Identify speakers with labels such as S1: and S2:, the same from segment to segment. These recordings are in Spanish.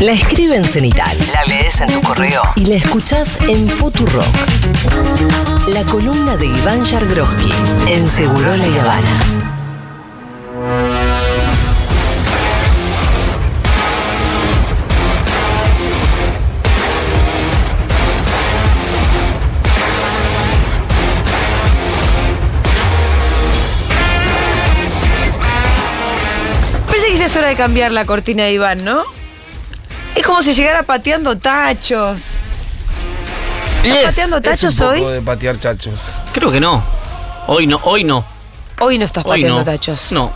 S1: La escribe en cenital, la lees en tu correo y la escuchás en Futurock. La columna de Iván Yargroski en Segurola y Habana.
S2: Parece que ya es hora de cambiar la cortina de Iván, ¿no? Es como si llegara pateando tachos. ¿Estás pateando tachos
S3: es un poco
S2: hoy?
S3: de patear chachos.
S4: Creo que no. Hoy no, hoy no.
S2: Hoy no estás
S4: Hoy
S2: pateando
S4: no.
S2: tachos.
S4: No.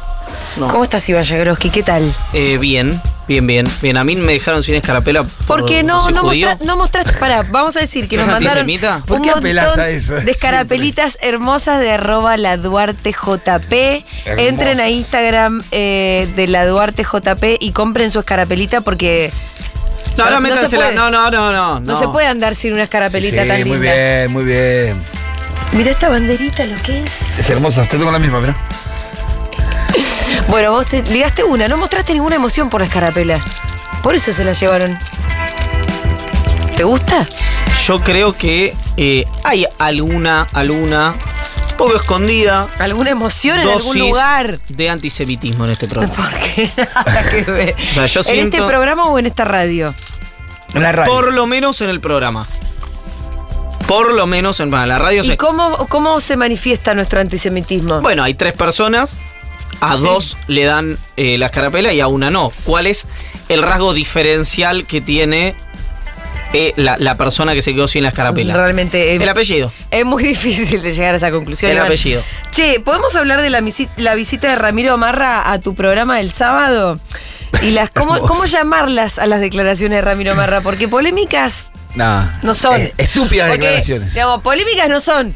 S4: no.
S2: ¿Cómo estás, Iván? ¿Qué tal?
S4: Eh, bien, bien, bien. Bien, a mí me dejaron sin escarapela. por-
S2: Porque no, no, mostra- no mostraste. Pará, vamos a decir que
S4: ¿Sos
S2: nos mandaron
S4: antisemita?
S3: ¿Por
S2: un
S3: qué apelás
S2: montón
S3: a eso?
S2: de escarapelitas hermosas de arroba la Duarte JP. Entren a. Instagram eh, de la Duarte JP y compren su escarapelita porque.
S4: No,
S2: no se
S4: métansela. No, no, no, no.
S2: No, se puede andar sin una escarapelita
S3: Sí,
S2: tan
S3: muy
S2: linda.
S3: bien, muy bien.
S2: Mira esta banderita, lo que es.
S3: Es hermosa, estoy con la misma, mira.
S2: Bueno, vos te ligaste una, no mostraste ninguna emoción por la escarapela. Por eso se la llevaron. ¿Te gusta?
S4: Yo creo que eh, hay alguna, alguna, poco escondida,
S2: ¿Alguna emoción en algún lugar?
S4: de antisemitismo en este programa.
S2: Porque nada que ver.
S4: O sea, yo
S2: ¿En
S4: siento-
S2: este programa o en esta radio?
S3: En la radio.
S4: Por lo menos en el programa. Por lo menos en bueno, la radio.
S2: ¿Y
S4: se-
S2: cómo, cómo se manifiesta nuestro antisemitismo?
S4: Bueno, hay tres personas. A
S2: Sí.
S4: dos le dan eh, la escarapela y a una no. ¿Cuál es el rasgo diferencial que tiene eh, la, la persona que se quedó sin la escarapela?
S2: Realmente eh,
S4: El apellido.
S2: es muy difícil de llegar a esa conclusión.
S4: El
S2: Iván.
S4: apellido.
S2: Che, ¿podemos hablar de la, visi- la visita de Ramiro Marra a tu programa del sábado? Y las cómo, cómo llamarlas a las declaraciones de Ramiro Marra, porque polémicas
S3: No,
S2: no son.
S3: Eh, estúpidas
S2: Porque,
S3: declaraciones.
S2: Digamos, polémicas no son.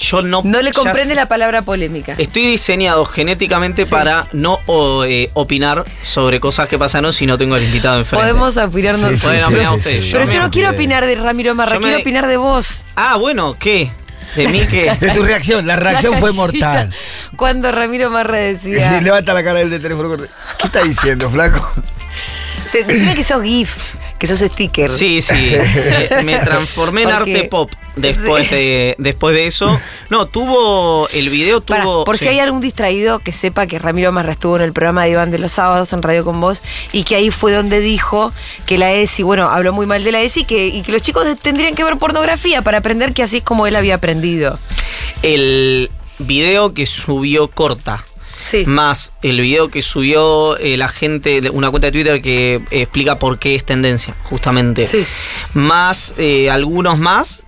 S4: Yo no.
S2: No le comprende la palabra polémica.
S4: Estoy diseñado genéticamente
S2: Sí.
S4: para no o, eh, opinar sobre cosas que pasaron si no tengo al invitado enfrente.
S2: Podemos opinar
S3: Sí,
S2: nosotros.
S3: sí,
S4: Pueden
S3: sí,
S4: opinar
S3: sí,
S4: ustedes.
S3: sí.
S2: Pero
S4: Yo
S2: no quiero opinar de Ramiro Marra,
S4: me-
S2: quiero opinar de vos.
S4: Ah, bueno, ¿qué? ¿De mí qué?
S3: De tu reacción, la reacción fue mortal.
S2: Cuando Ramiro Marra decía.
S3: Levanta la cara del de teléfono. ¿Qué está diciendo, flaco?
S2: Te, decime que sos GIF, que sos sticker.
S4: Sí, sí. Me transformé en
S2: Porque-
S4: arte pop después,
S2: Sí.
S4: de, después de eso. No, tuvo. El video
S2: Pará,
S4: tuvo.
S2: por si
S4: sí.
S2: hay algún distraído que sepa que Ramiro Marra estuvo en el programa de Iván de los sábados en Radio con Vos y que ahí fue donde dijo que la ESI, bueno, habló muy mal de la ESI que, y que los chicos tendrían que ver pornografía para aprender que así es como él había aprendido.
S4: El video que subió corta.
S2: Sí.
S4: Más el video que subió eh, la gente, de una cuenta de Twitter que eh, explica por qué es tendencia, justamente.
S2: Sí.
S4: Más eh, algunos más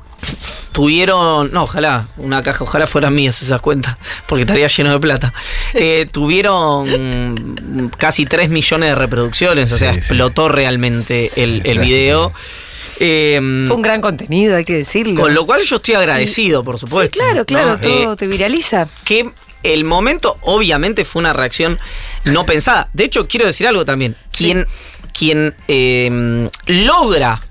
S4: tuvieron, no, ojalá, una caja, ojalá fueran mías esas cuentas, porque estaría lleno de plata. Eh, tuvieron casi 3 millones de reproducciones, o sea,
S3: Sí,
S4: explotó realmente el, video. Eh,
S2: Fue un gran contenido, hay que decirlo.
S4: con lo cual yo estoy agradecido, por
S2: Sí,
S4: supuesto.
S2: claro, claro,
S4: ¿no?
S2: todo
S4: Eh,
S2: te viraliza.
S4: que el momento obviamente fue una reacción no pensada. De hecho, quiero decir algo también.
S2: Sí.
S4: Quien, quien eh, logra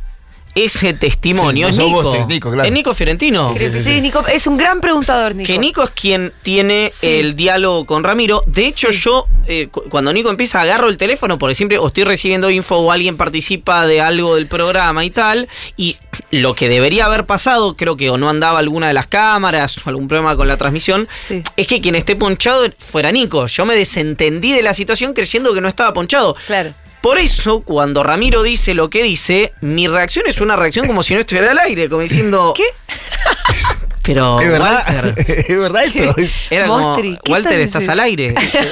S4: ese testimonio
S3: Sí,
S4: es Nico.
S3: vos, es Nico, claro.
S4: Es Nico Fiorentino.
S2: Sí, Nico, es un gran preguntador, Nico.
S4: Que Nico es quien tiene
S2: Sí.
S4: el diálogo con Ramiro. De hecho,
S2: Sí.
S4: yo, eh, cu- cuando Nico empieza, agarro el teléfono porque siempre o estoy recibiendo info o alguien participa de algo del programa y tal. Y lo que debería haber pasado, creo que o no andaba alguna de las cámaras o algún problema con la transmisión,
S2: Sí.
S4: es que quien esté ponchado fuera Nico. Yo me desentendí de la situación creyendo que no estaba ponchado.
S2: Claro.
S4: Por eso, cuando Ramiro dice lo que dice, mi reacción es una reacción como si no estuviera al aire, como diciendo.
S2: ¿Qué?
S4: Pero.
S3: ¿Es verdad?
S4: Walter,
S3: ¿Es verdad esto?
S4: era
S2: Mostri,
S4: como,
S2: ¿qué
S4: Walter,
S2: estás
S4: estás al aire. Se,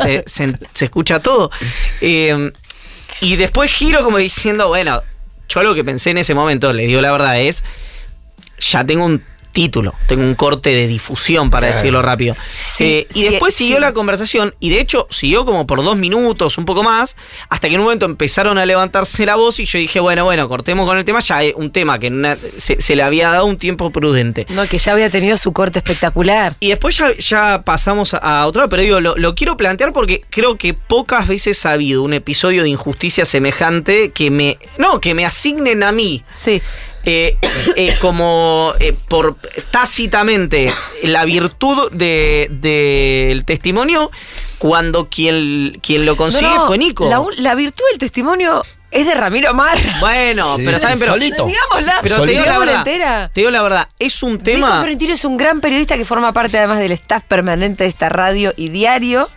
S4: se- se- se escucha todo. Eh, y después giro como diciendo, bueno, yo lo que pensé en ese momento, le digo la verdad, es, ya tengo un título, tengo un corte de difusión, para
S3: Claro.
S4: decirlo rápido.
S2: Sí,
S4: Eh, y
S2: sí,
S4: después
S2: sí.
S4: siguió la conversación, y de hecho siguió como por dos minutos, un poco más, hasta que en un momento empezaron a levantarse la voz y yo dije, bueno, bueno, cortemos con el tema, ya es un tema que una- se- se le había dado un tiempo prudente.
S2: No, que ya había tenido su corte espectacular.
S4: Y después ya, ya pasamos a, a otro, pero digo, lo, lo quiero plantear porque creo que pocas veces ha habido un episodio de injusticia semejante que me. No, que me asignen a mí.
S2: Sí.
S4: Eh, eh, como eh, por tácitamente la virtud de- del testimonio cuando quien, quien lo consigue
S2: No, no,
S4: fue Nico.
S2: La, la virtud del testimonio es de Ramiro Marra.
S4: Bueno,
S3: Sí,
S4: pero
S3: sí,
S4: ¿saben? Pero,
S3: solito.
S2: Digámosla,
S4: pero te digo la verdad.
S2: entera.
S4: Te digo la verdad, es un
S2: Nico
S4: tema.
S2: Fiorentino es un gran periodista que forma parte además del staff permanente de esta radio y diario.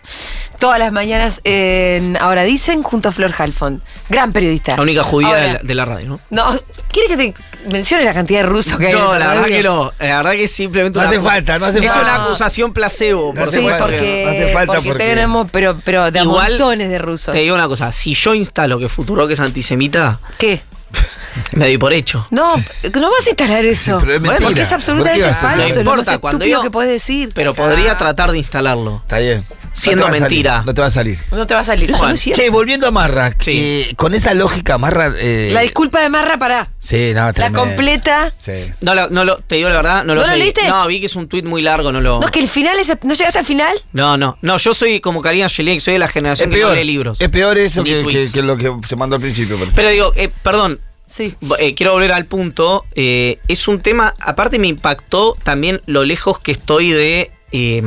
S2: Todas las mañanas en Ahora Dicen junto a Flor Halfon. Gran periodista.
S4: La única judía
S2: Ahora,
S4: de la, de la radio, ¿no?
S2: No, ¿quieres que te mencione la cantidad de rusos que hay? en
S4: No, la verdad que no. La verdad que es simplemente
S3: No hace falta, no hace
S4: Es
S3: falta.
S4: una acusación placebo,
S3: No
S4: por
S3: hace
S2: Sí,
S4: supuesto
S2: porque,
S4: no.
S3: no hace falta
S2: porque
S3: porque-
S2: tenemos, pero, pero de
S4: Igual,
S2: montones de rusos.
S4: Te digo una cosa, si yo instalo que Futurock es antisemita,
S2: ¿Qué?
S4: me doy por hecho.
S2: No, no vas a instalar eso.
S3: pero es mentira.
S2: porque es
S3: ¿Por
S2: absolutamente
S3: a-
S2: falso.
S4: No
S2: es lo
S4: importa,
S2: más
S4: cuando yo-
S2: que puedes decir.
S4: Pero podría tratar de instalarlo.
S3: Está bien.
S4: Siendo
S3: No salir,
S4: mentira.
S3: no te va a salir.
S2: No te va a salir.
S4: Eso
S2: Juan.
S4: no es cierto.
S3: Che, volviendo a Marra,
S4: Sí.
S3: eh, con esa lógica, Marra. eh,
S2: La disculpa de Marra para.
S3: Sí, no,
S2: La completa.
S3: Sí.
S4: No, lo- no lo, te digo la verdad, no lo
S2: ¿No lo leíste?
S4: No, vi que es un tuit muy largo, no lo.
S2: No, es que el final es. ¿No llegaste al final?
S4: No, no, no, yo soy como Karina Sheliek, soy de la
S3: Es
S4: generación que no
S3: peor,
S4: lee libros.
S3: es peor eso que, que- lo que se mandó al principio.
S4: Pero digo, eh, perdón,
S2: Sí.
S4: eh, quiero volver al punto. eh, es un tema, aparte me impactó también lo lejos que estoy de. eh,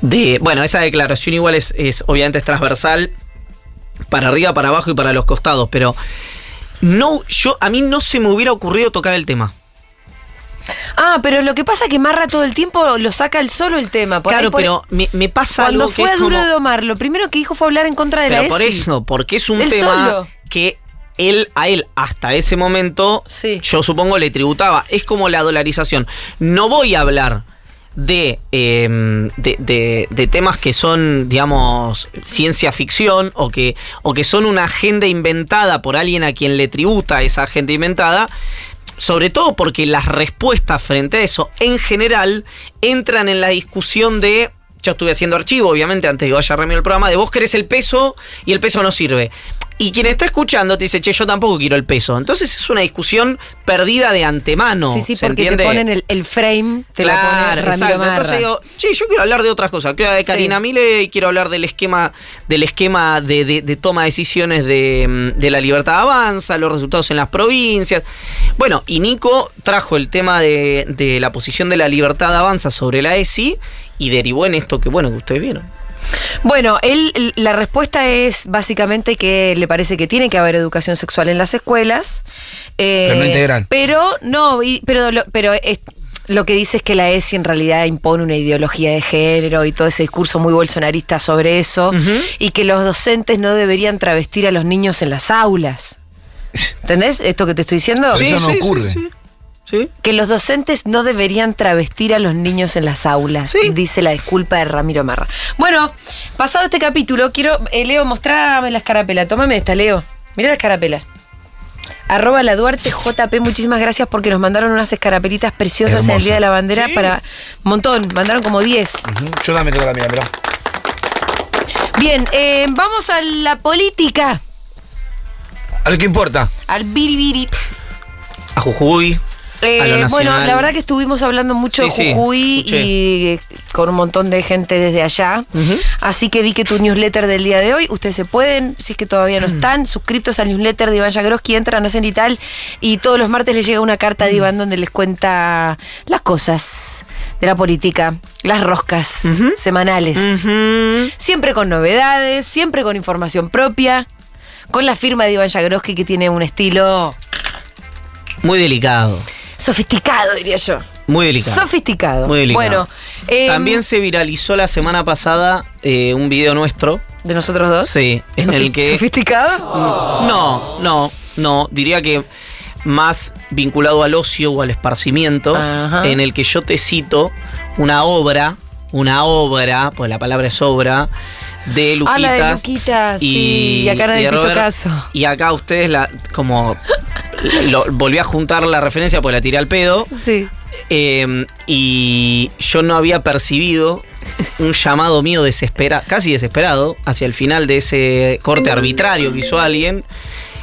S4: de bueno, esa declaración igual es, es obviamente es transversal para arriba, para abajo y para los costados, pero no, yo a mí no se me hubiera ocurrido tocar el tema.
S2: Ah, pero lo que pasa es que Marra todo el tiempo lo saca el solo el tema. Por
S4: claro,
S2: por-
S4: pero me, me pasa
S2: Cuando
S4: algo que
S2: fue a Duro
S4: como-
S2: de Domar, lo primero que dijo fue hablar en contra de
S4: Pero
S2: la
S4: por
S2: ESI.
S4: eso, porque es un tema
S2: solo.
S4: que él, a él, hasta ese momento,
S2: Sí.
S4: yo supongo le tributaba. Es como la dolarización. No voy a hablar de, eh, de, de- de temas que son, digamos, ciencia ficción o que, o que son una agenda inventada por alguien a quien le tributa esa agenda inventada. Sobre todo porque las respuestas frente a eso, en general, entran en la discusión de. Yo estuve haciendo archivo, obviamente, antes de que vaya el programa, de vos querés el peso y el peso no sirve. Y quien está escuchando te dice, che, yo tampoco quiero el peso. Entonces es una discusión perdida de antemano.
S2: sí, sí,
S4: ¿se
S2: porque
S4: entiende?
S2: te ponen el, el frame, te la
S4: claro,
S2: pone Ramiro
S4: exacto.
S2: Marra.
S4: Entonces digo, che, yo quiero hablar de otras cosas. Quiero hablar de
S2: Sí.
S4: Karina Milei, quiero hablar del esquema, del esquema de, de- de toma de decisiones de, mm, de la libertad avanza, los resultados en las provincias. Bueno, y Nico trajo el tema de, de la posición de la libertad avanza sobre la ESI y derivó en esto que, bueno, que ustedes vieron.
S2: Bueno, él, la respuesta es básicamente que le parece que tiene que haber educación sexual en las escuelas. eh,
S3: Pero no integral.
S2: Pero no, y- pero, lo, pero es- lo que dice es que la ESI en realidad impone una ideología de género y todo ese discurso muy bolsonarista sobre eso. Y que los docentes no deberían travestir a los niños en las aulas. ¿Entendés esto que te estoy diciendo?
S3: Pero eso no ocurre.
S4: Sí, sí.
S2: Que los docentes no deberían travestir a los niños en las aulas,
S4: Sí.
S2: dice la disculpa de Ramiro Marra. Bueno, pasado este capítulo, quiero, eh, Leo, mostrame la escarapela. Tómame esta, Leo. Mira la escarapela. Arroba la Duarte JP, muchísimas gracias porque nos mandaron unas escarapelitas preciosas en el Día de la Bandera
S4: Sí.
S2: para montón, mandaron como 10.
S3: Ujú, Yo también tengo la mía, mirá.
S2: Bien, eh, vamos a la política,
S3: A lo que importa.
S2: al biribiri.
S4: A Jujuy.
S2: Eh,
S4: A
S2: bueno, la verdad que estuvimos hablando mucho
S4: Sí,
S2: de Jujuy y eh, con un montón de gente desde allá. Así que vi que tu newsletter del día de hoy, ustedes se pueden, si es que todavía no están, suscriptos al newsletter de Iván Jagroski, entran, hacen y tal, y todos los martes les llega una carta de Iván donde les cuenta las cosas de la política, las roscas semanales. Siempre con novedades, siempre con información propia, con la firma de Iván Jagroski que tiene un estilo
S4: Muy delicado.
S2: Sofisticado, diría yo.
S4: Muy delicado.
S2: Sofisticado.
S4: Muy delicado.
S2: Bueno, em,
S4: También se viralizó la semana pasada eh, un video nuestro.
S2: de nosotros dos.
S4: Sí, en
S2: Sofi-
S4: el que.
S2: ¿Sofisticado?
S4: No, no, no. Diría que más vinculado al ocio o al esparcimiento,
S2: Ajá.
S4: en el que yo te cito una obra, una obra, pues la palabra es obra, de Luquitas.
S2: Ah, la de Luquitas, sí, y acá nadie hizo caso.
S4: Y acá ustedes la, como, lo- volví a juntar la referencia, pues la tiré al pedo.
S2: Sí.
S4: Eh, y yo no había percibido un llamado mío desesperado, casi desesperado, hacia el final de ese corte arbitrario que hizo alguien,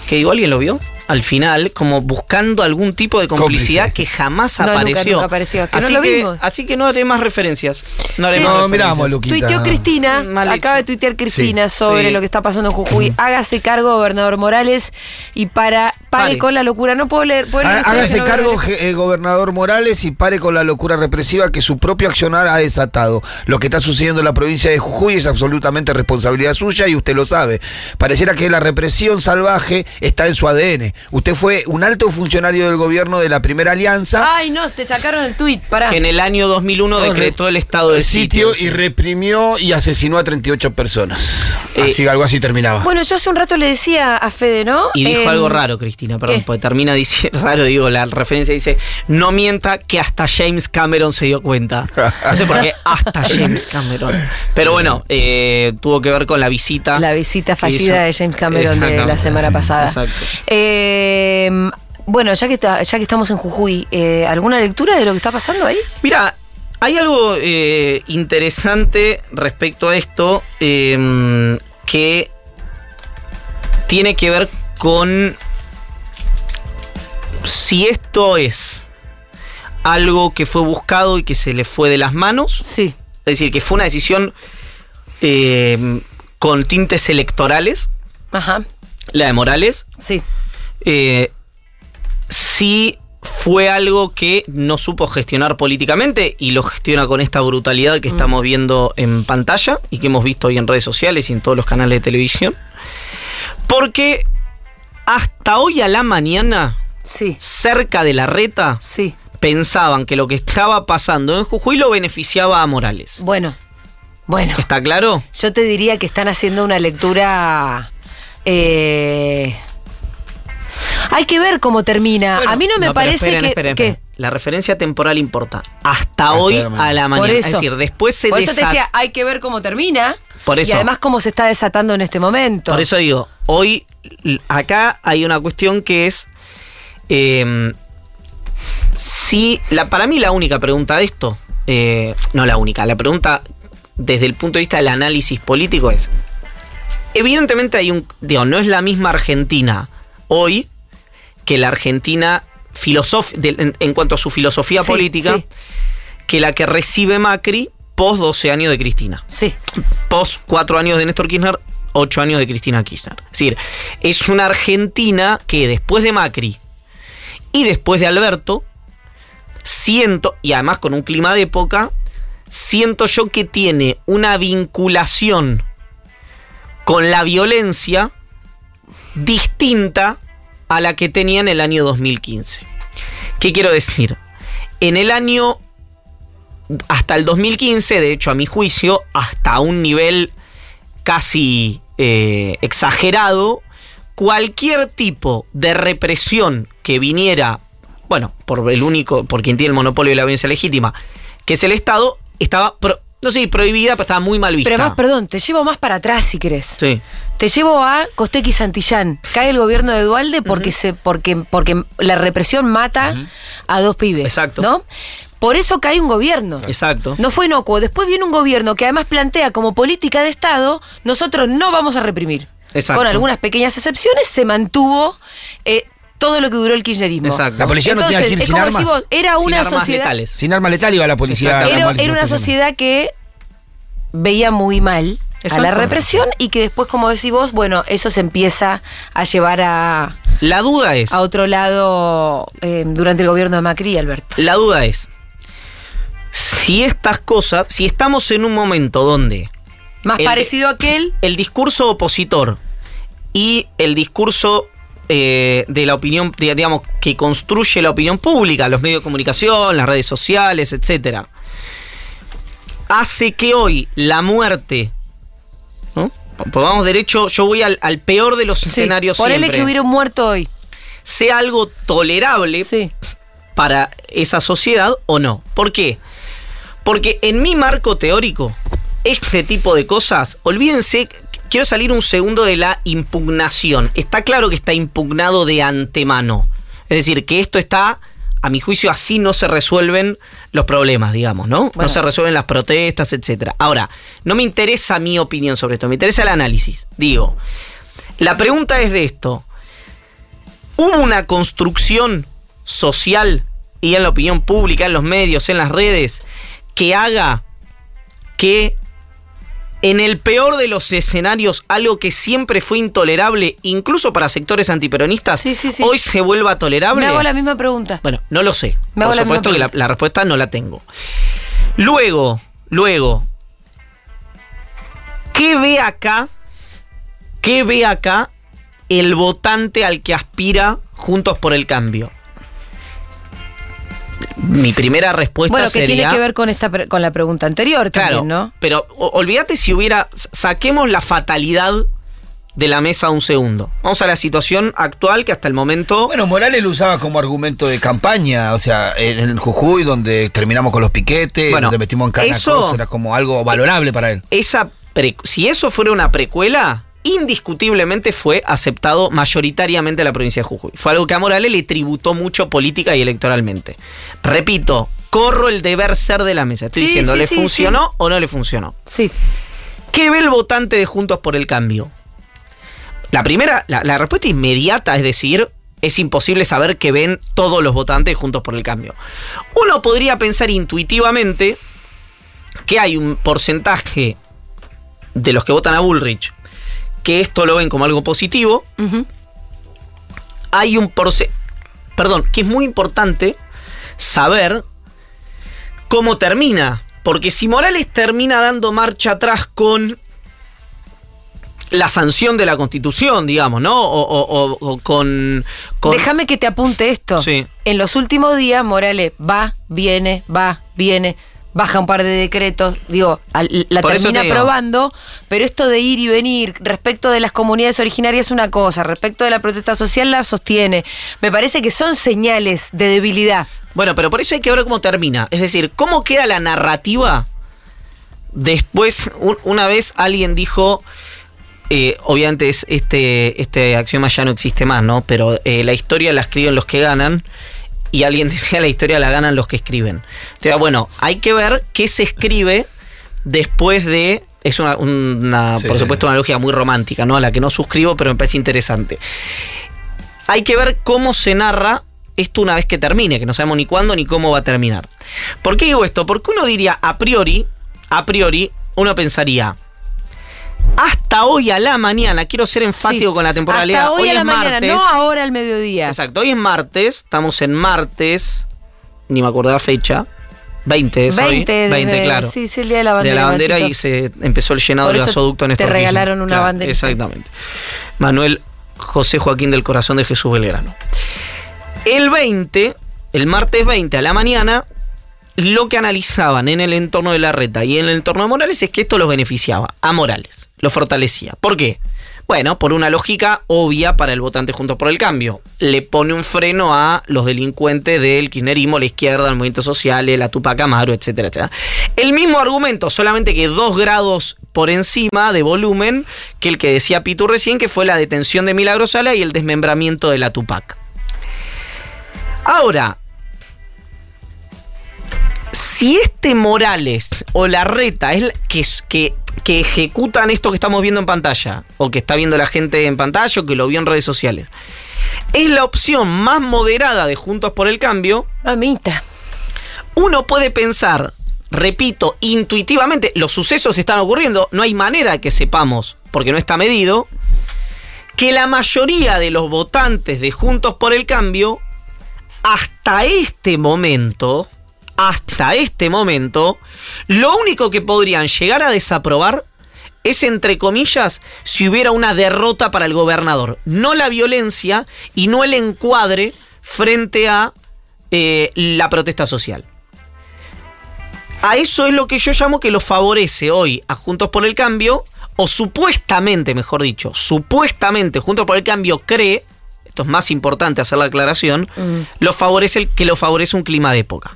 S4: que digo, ¿alguien lo vio? Al final, como buscando algún tipo de complicidad
S3: Cómplice.
S4: que jamás
S2: No, nunca,
S4: apareció.
S2: nunca apareció. Que no
S4: así,
S2: lo
S4: que,
S2: vimos.
S4: así que no haré más referencias. No haré
S2: Che,
S4: más
S3: No,
S4: referencias.
S3: miramos, Luquita.
S2: Tuiteó Cristina,
S4: Mal
S2: acaba de tuitear Cristina
S3: Sí.
S2: sobre
S4: Sí.
S2: lo que está pasando en Jujuy. Hágase cargo, gobernador Morales, y para pare, con la locura. No puedo leer. puedo
S3: Hágase
S2: no
S3: cargo, eh, gobernador Morales, y pare con la locura represiva que su propio accionar ha desatado. Lo que está sucediendo en la provincia de Jujuy es absolutamente responsabilidad suya y usted lo sabe. Pareciera que la represión salvaje está en su ADN. Usted fue un alto funcionario del gobierno de la primera alianza.
S2: Ay, no, te sacaron el tuit. Pará.
S4: Que en el año 2001 decretó el estado de
S3: el sitio
S4: sitio.
S3: y reprimió y asesinó a 38 personas.
S4: Eh,
S3: así, algo así terminaba.
S2: Bueno, yo hace un rato le decía a Fede, ¿no?
S4: Y dijo
S2: Em,
S4: algo raro, Cristina, perdón,
S2: ¿qué?
S4: porque termina diciendo, raro digo, la referencia dice, no mienta que hasta James Cameron se dio cuenta. No sé por qué, hasta James Cameron. Pero bueno, eh, tuvo que ver con la visita.
S2: La visita fallida de James Cameron de la semana
S4: sí,
S2: pasada.
S4: Exacto.
S2: Eh, bueno, ya que, está- ya que estamos en Jujuy, eh, ¿alguna lectura de lo que está pasando ahí?
S4: Mira, hay algo eh, interesante respecto a esto eh, que tiene que ver con si esto es algo que fue buscado y que se le fue de las manos,
S2: Sí.
S4: es decir, que fue una decisión eh, con tintes electorales,
S2: Ajá.
S4: la de Morales,
S2: Sí.
S4: eh, si fue algo que no supo gestionar políticamente y lo gestiona con esta brutalidad que estamos viendo en pantalla y que hemos visto hoy en redes sociales y en todos los canales de televisión. Porque hasta hoy a la mañana,
S2: Sí.
S4: cerca de la reta,
S2: Sí.
S4: pensaban que lo que estaba pasando en Jujuy lo beneficiaba a Morales.
S2: Bueno. Bueno.
S4: ¿Está claro?
S2: Yo te diría que están haciendo una lectura. eh, hay que ver cómo termina. a mí no me parece
S4: esperen,
S2: que.
S4: esperen. La referencia temporal importa. Hasta hoy
S3: la mañana.
S4: a la
S2: Por
S4: mañana.
S2: eso.
S4: Es decir, después se
S2: Por eso te decía, hay que ver cómo termina.
S4: Por
S2: Y
S4: eso.
S2: además cómo se está desatando en este momento.
S4: Por eso digo, hoy acá hay una cuestión que es eh, si la para mí la única pregunta de esto, eh, no la única, la pregunta desde el punto de vista del análisis político es, evidentemente hay un, digo, no es la misma Argentina hoy que la Argentina filosof- de- en, en cuanto a su filosofía
S2: Sí,
S4: política
S2: sí.
S4: que la que recibe Macri pos 12 años de Cristina
S2: Sí.
S4: post cuatro años de Néstor Kirchner, ocho años de Cristina Kirchner. Es decir, es una Argentina que después de Macri y después de Alberto, siento, y además con un clima de época, siento yo que tiene una vinculación con la violencia distinta a la que tenía en el año 2015. ¿Qué quiero decir? En el año hasta el 2015, de hecho, a mi juicio, hasta un nivel casi eh, exagerado, cualquier tipo de represión que viniera, bueno, por el único, por quien tiene el monopolio de la violencia legítima, que es el Estado, estaba, pro- no sé prohibida, pero estaba muy mal vista.
S2: Pero más, perdón, te llevo más para atrás si querés.
S4: Sí.
S2: Te llevo a Costequi Santillán. Cae el gobierno de Dualde porque se, porque, porque la represión mata a dos pibes.
S4: Exacto.
S2: ¿No? Por eso cae un gobierno.
S4: Exacto.
S2: No fue inocuo. Después viene un gobierno que además plantea como política de Estado, nosotros no vamos a reprimir.
S4: Exacto.
S2: Con algunas pequeñas excepciones se mantuvo eh, todo lo que duró el kirchnerismo.
S4: Exacto.
S3: La policía no tenía que ir
S2: es
S3: sin
S2: como
S3: armas.
S2: vos, era
S4: Sin
S2: una
S4: armas
S2: sociedad.
S4: letales.
S3: Sin arma letal iba la policía.
S4: Exacto.
S2: Era, era una sociedad que veía muy mal a la represión y que después, como decís vos, bueno, eso se empieza a llevar a,
S4: La duda es,
S2: a otro lado eh, durante el gobierno de Macri Alberto.
S4: la duda es, si estas cosas, si estamos en un momento donde
S2: Más
S4: El-
S2: parecido a aquel.
S4: el discurso opositor y el discurso eh, de la opinión, de- digamos, que construye la opinión pública, los medios de comunicación, las redes sociales, etcétera, hace que hoy la muerte, ¿no? Pues vamos derecho, yo voy al, al peor de los
S2: Sí,
S4: escenarios
S2: ponele
S4: siempre,
S2: que hubiera un muerto hoy.
S4: sea algo tolerable
S2: Sí.
S4: para esa sociedad o no. ¿Por qué? Porque en mi marco teórico, este tipo de cosas, olvídense, quiero salir un segundo de la impugnación. Está claro que está impugnado de antemano. Es decir, que esto está, a mi juicio, así no se resuelven los problemas, digamos, ¿no?
S2: Bueno.
S4: No se resuelven las protestas, etc. Ahora, no me interesa mi opinión sobre esto, me interesa el análisis. Digo, la pregunta es de esto. ¿Hubo una construcción social y en la opinión pública, en los medios, en las redes, que haga que en el peor de los escenarios, algo que siempre fue intolerable, incluso para sectores antiperonistas,
S2: Sí, sí, sí.
S4: hoy se vuelva tolerable?
S2: Me hago la misma pregunta.
S4: Bueno, no lo sé.
S2: Me hago
S4: Por
S2: la
S4: supuesto que la, la respuesta no la tengo. Luego, luego, ¿qué ve acá? ¿Qué ve acá el votante al que aspira Juntos por el Cambio? Mi primera respuesta
S2: Bueno, que
S4: sería.
S2: tiene que ver con esta con la pregunta anterior
S4: Claro,
S2: también, ¿no?
S4: pero olvídate si hubiera. Saquemos la fatalidad de la mesa un segundo. Vamos a la situación actual que hasta el momento.
S3: Bueno, Morales lo usaba como argumento de campaña, o sea, en el Jujuy, donde terminamos con los piquetes,
S4: Bueno,
S3: donde metimos en cada
S4: eso-
S3: cosa, era como algo valorable para él.
S4: esa pre- si eso fuera una precuela, indiscutiblemente fue aceptado mayoritariamente en la provincia de Jujuy. Fue algo que a Morales le tributó mucho política y electoralmente. Repito, corro el deber ser de la mesa. Estoy
S2: Sí,
S4: diciendo,
S2: sí,
S4: ¿le
S2: sí,
S4: funcionó o no le funcionó?
S2: Sí.
S4: ¿Qué ve el votante de Juntos por el Cambio? La primera, la, la respuesta inmediata es decir, es imposible saber qué ven todos los votantes de Juntos por el Cambio. Uno podría pensar intuitivamente que hay un porcentaje de los que votan a Bullrich que esto lo ven como algo positivo. Hay un porcentaje, perdón, que es muy importante saber cómo termina. Porque si Morales termina dando marcha atrás con la sanción de la constitución, digamos, ¿no? O, o- o- o con, con-
S2: Déjame que te apunte esto.
S4: Sí.
S2: En los últimos días, Morales va, viene, va, viene, baja un par de decretos, digo, al- la
S4: Por
S2: termina aprobando, pero esto de ir y venir respecto de las comunidades originarias es una cosa, respecto de la protesta social la sostiene. Me parece que son señales de debilidad.
S4: Bueno, pero por eso hay que ver cómo termina. Es decir, cómo queda la narrativa después. un- una vez alguien dijo. eh, obviamente es este, este axioma ya no existe más, ¿no? Pero eh, la historia la escriben los que ganan. Y alguien decía la historia la ganan los que escriben. Entonces, bueno, hay que ver qué se escribe después de. Es una, una-
S3: Sí,
S4: por
S3: sí.
S4: supuesto, una lógica muy romántica, ¿no? A la que no suscribo, pero me parece interesante hay que ver cómo se narra esto una vez que termine, que no sabemos ni cuándo ni cómo va a terminar. ¿Por qué digo esto? Porque uno diría a priori, a priori, uno pensaría, hasta hoy a la mañana, quiero ser enfático
S2: Sí.
S4: con la temporalidad,
S2: Hasta hoy, a
S4: es
S2: la mañana,
S4: martes.
S2: no ahora al mediodía.
S4: Exacto, hoy es martes, estamos en martes, ni me acuerdo la fecha, 20 es hoy.
S2: 20, desde-
S4: 20, claro.
S2: Sí, sí, el día de la bandera.
S4: de la bandera y se empezó el llenado del gasoducto en
S2: te
S4: estos
S2: regalaron una banderita.
S4: Exactamente. Manuel José Joaquín del Corazón de Jesús Belgrano. El 20, el martes 20 a la mañana, lo que analizaban en el entorno de la reta y en el entorno de Morales es que esto los beneficiaba a Morales, lo fortalecía. ¿Por qué? Bueno, por una lógica obvia para el votante Juntos por el Cambio. Le pone un freno a los delincuentes del kirchnerismo, la izquierda, el movimiento social, la Tupac Amaro, etcétera, etcétera. El mismo argumento, solamente que dos grados por encima de volumen que el que decía Pitu recién, que fue la detención de Milagro Sala y el desmembramiento de la Tupac. Ahora, si este Morales o la reta es la- que, que, que ejecutan esto que estamos viendo en pantalla, o que está viendo la gente en pantalla, o que lo vio en redes sociales, es la opción más moderada de Juntos por el Cambio,
S2: Mamita.
S4: uno puede pensar, repito, intuitivamente, los sucesos están ocurriendo, no hay manera que sepamos, porque no está medido, que la mayoría de los votantes de Juntos por el Cambio, hasta este momento, hasta este momento, lo único que podrían llegar a desaprobar es, entre comillas, si hubiera una derrota para el gobernador. No la violencia y no el encuadre frente a eh, la protesta social. A eso es lo que yo llamo que lo favorece hoy a Juntos por el Cambio, o supuestamente, mejor dicho, supuestamente Juntos por el Cambio cree, esto es más importante hacer la aclaración, lo favorece el, que lo favorece un clima de época.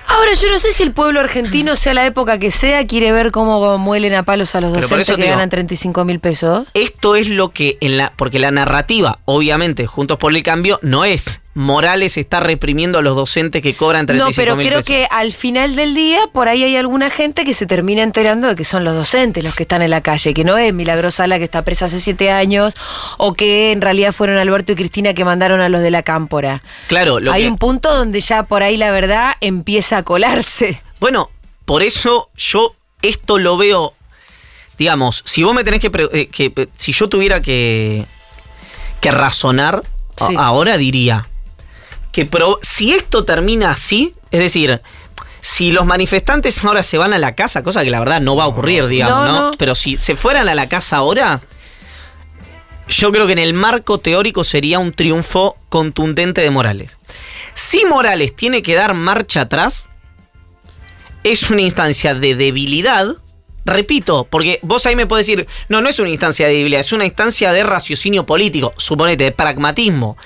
S2: Ahora, yo no sé si el pueblo argentino, sea la época que sea, quiere ver cómo muelen a palos a los
S4: Pero
S2: docentes que
S4: digo-
S2: ganan 35 mil pesos.
S4: Esto es lo que en la. Porque la narrativa, obviamente, Juntos por el Cambio, no es Morales está reprimiendo a los docentes que cobran 35
S2: No, pero creo
S4: pesos.
S2: que al final del día, por ahí hay alguna gente que se termina enterando de que son los docentes los que están en la calle, que no es Milagrosa la que está presa hace siete años, o que en realidad fueron Alberto y Cristina que mandaron a los de la cámpora.
S4: Claro, lo
S2: hay
S4: que-
S2: un punto donde ya por ahí la verdad empieza a colarse.
S4: Bueno, por eso yo esto lo veo digamos, si vos me tenés que, eh, que eh, si yo tuviera que, que razonar
S2: Sí.
S4: ahora diría que pro- si esto termina así, es decir, si los manifestantes ahora se van a la casa, cosa que la verdad no va a ocurrir, digamos,
S2: No,
S4: ¿no?
S2: no.
S4: Pero si se fueran a la casa ahora, yo creo que en el marco teórico sería un triunfo contundente de Morales. Si Morales tiene que dar marcha atrás, es una instancia de debilidad. Repito, porque vos ahí me podés decir, no, no es una instancia de debilidad, es una instancia de raciocinio político, suponete, de pragmatismo.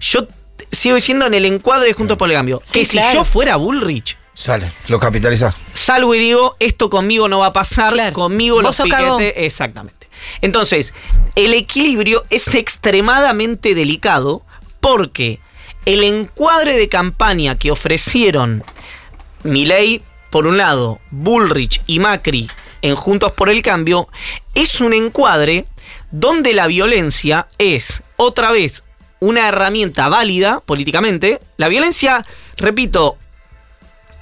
S4: Yo sigo diciendo en el encuadre de Juntos por el Cambio,
S2: Sí,
S4: que si yo fuera Bullrich,
S3: Sale, lo capitaliza.
S4: salgo y digo, esto conmigo no va a pasar,
S2: Claro.
S4: conmigo los piquetes.
S2: cagón.
S4: Exactamente. Entonces, el equilibrio es extremadamente delicado porque el encuadre de campaña que ofrecieron Milei, por un lado, Bullrich y Macri en Juntos por el Cambio, es un encuadre donde la violencia es, otra vez, una herramienta válida políticamente. La violencia, repito,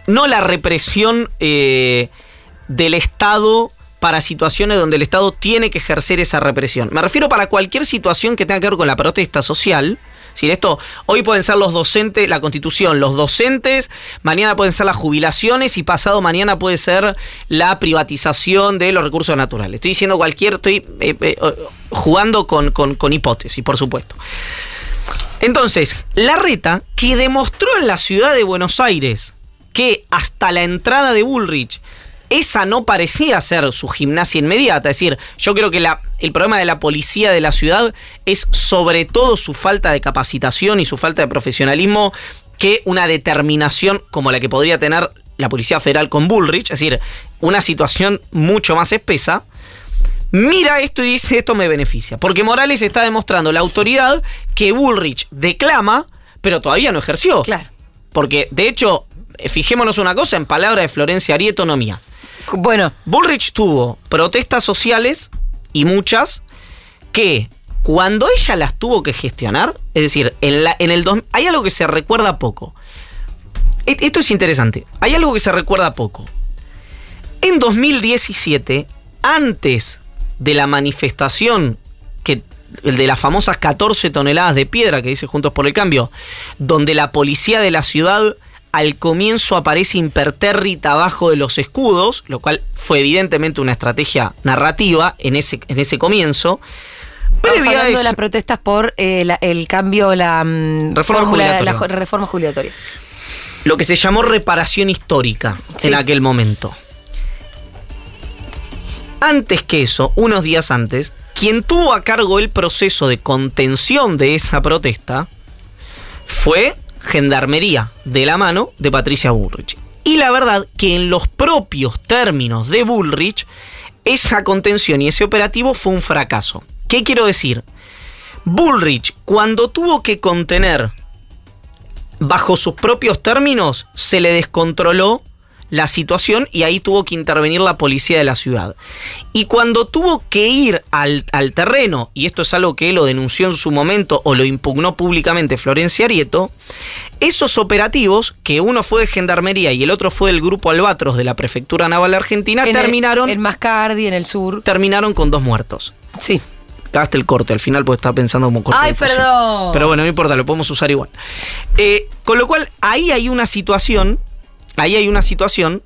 S4: no la represión eh, del Estado para situaciones donde el Estado tiene que ejercer esa represión. Me refiero para cualquier situación que tenga que ver con la protesta social. Si esto, hoy pueden ser los docentes, la constitución, los docentes, mañana pueden ser las jubilaciones y pasado mañana puede ser la privatización de los recursos naturales. Estoy diciendo cualquier, estoy eh, eh, jugando con, con, con hipótesis, por supuesto. Entonces, la reta que demostró en la ciudad de Buenos Aires que hasta la entrada de Bullrich esa no parecía ser su gimnasia inmediata. Es decir, yo creo que la- el problema de la policía de la ciudad es sobre todo su falta de capacitación y su falta de profesionalismo que una determinación como la que podría tener la Policía Federal con Bullrich. Es decir, una situación mucho más espesa mira esto y dice esto me beneficia. Porque Morales está demostrando la autoridad que Bullrich declama, pero todavía no ejerció.
S2: Claro.
S4: Porque, de hecho, eh, fijémonos una cosa, en palabra de Florencia Arieto, no mías.
S2: Bueno,
S4: Bullrich tuvo protestas sociales y muchas que cuando ella las tuvo que gestionar, es decir, en, la, en el dos- hay algo que se recuerda poco. E- Esto es interesante. Hay algo que se recuerda poco. En 2017, antes de la manifestación que el de las famosas 14 toneladas de piedra que dice Juntos por el Cambio, donde la policía de la ciudad al comienzo aparece impertérrita abajo de los escudos, lo cual fue evidentemente una estrategia narrativa en ese, en ese comienzo.
S2: estamos hablando de
S4: eso-
S2: las protestas por eh, la- el cambio, la mm,
S4: Reforma
S2: fórmula- la reforma jubilatoria.
S4: lo que se llamó reparación histórica
S2: Sí.
S4: en aquel momento. Antes que eso, unos días antes, quien tuvo a cargo el proceso de contención de esa protesta fue Gendarmería, de la mano de Patricia Bullrich. Y la verdad que en los propios términos de Bullrich, esa contención y ese operativo fue un fracaso. ¿Qué quiero decir? Bullrich, cuando tuvo que contener bajo sus propios términos, se le descontroló la situación y ahí tuvo que intervenir la policía de la ciudad. Y cuando tuvo que ir al, al terreno, y esto es algo que lo denunció en su momento o lo impugnó públicamente Florencia Arieto, esos operativos, que uno fue de Gendarmería y el otro fue del Grupo Albatros de la Prefectura Naval Argentina,
S2: En el-
S4: terminaron,
S2: En Mascardi, en el sur.
S4: terminaron con dos muertos.
S2: Sí.
S4: Cagaste el corte al final porque estaba pensando como corte.
S2: Ay, perdón.
S4: Pero bueno, no importa, lo podemos usar igual. Eh, con lo cual, ahí hay una situación. Ahí hay una situación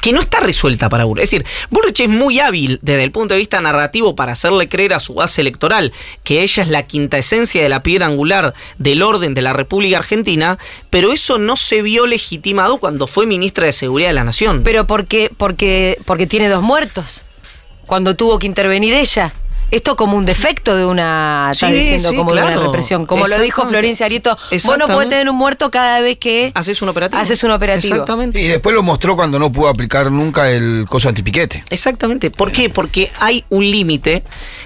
S4: que no está resuelta para Bullrich. Es decir, Bullrich es muy hábil desde el punto de vista narrativo para hacerle creer a su base electoral que ella es la quinta esencia de la piedra angular del orden de la República Argentina, pero eso no se vio legitimado cuando fue ministra de Seguridad de la Nación.
S2: Pero porque, porque, porque tiene dos muertos. Cuando tuvo que intervenir ella. Esto como un defecto de una, estás
S4: Sí,
S2: diciendo,
S4: sí,
S2: como de una represión. Como lo dijo. Florencia Arieto, vos no podés tener un muerto cada vez que
S4: Haces un operativo.
S2: haces un operativo.
S4: Exactamente.
S3: Y después lo mostró cuando no pudo aplicar nunca el coso antipiquete.
S4: Exactamente. ¿Por qué? Porque hay un límite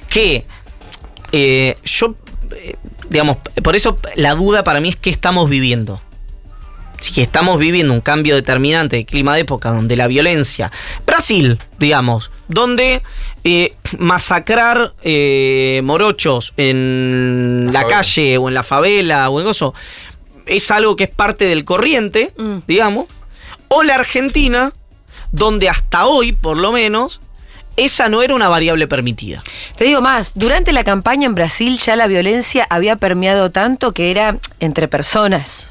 S4: que eh, yo, eh, digamos, por eso la duda para mí es qué estamos viviendo. Si estamos viviendo un cambio determinante de clima de época donde la violencia, Brasil, digamos, donde eh, masacrar eh, morochos en
S3: La
S4: calle o en la favela o en eso, es algo que es parte del corriente,
S2: Mm.
S4: digamos, o la Argentina, donde hasta hoy, por lo menos, esa no era una variable permitida.
S2: Te digo más, durante la campaña en Brasil ya la violencia había permeado tanto que era entre personas.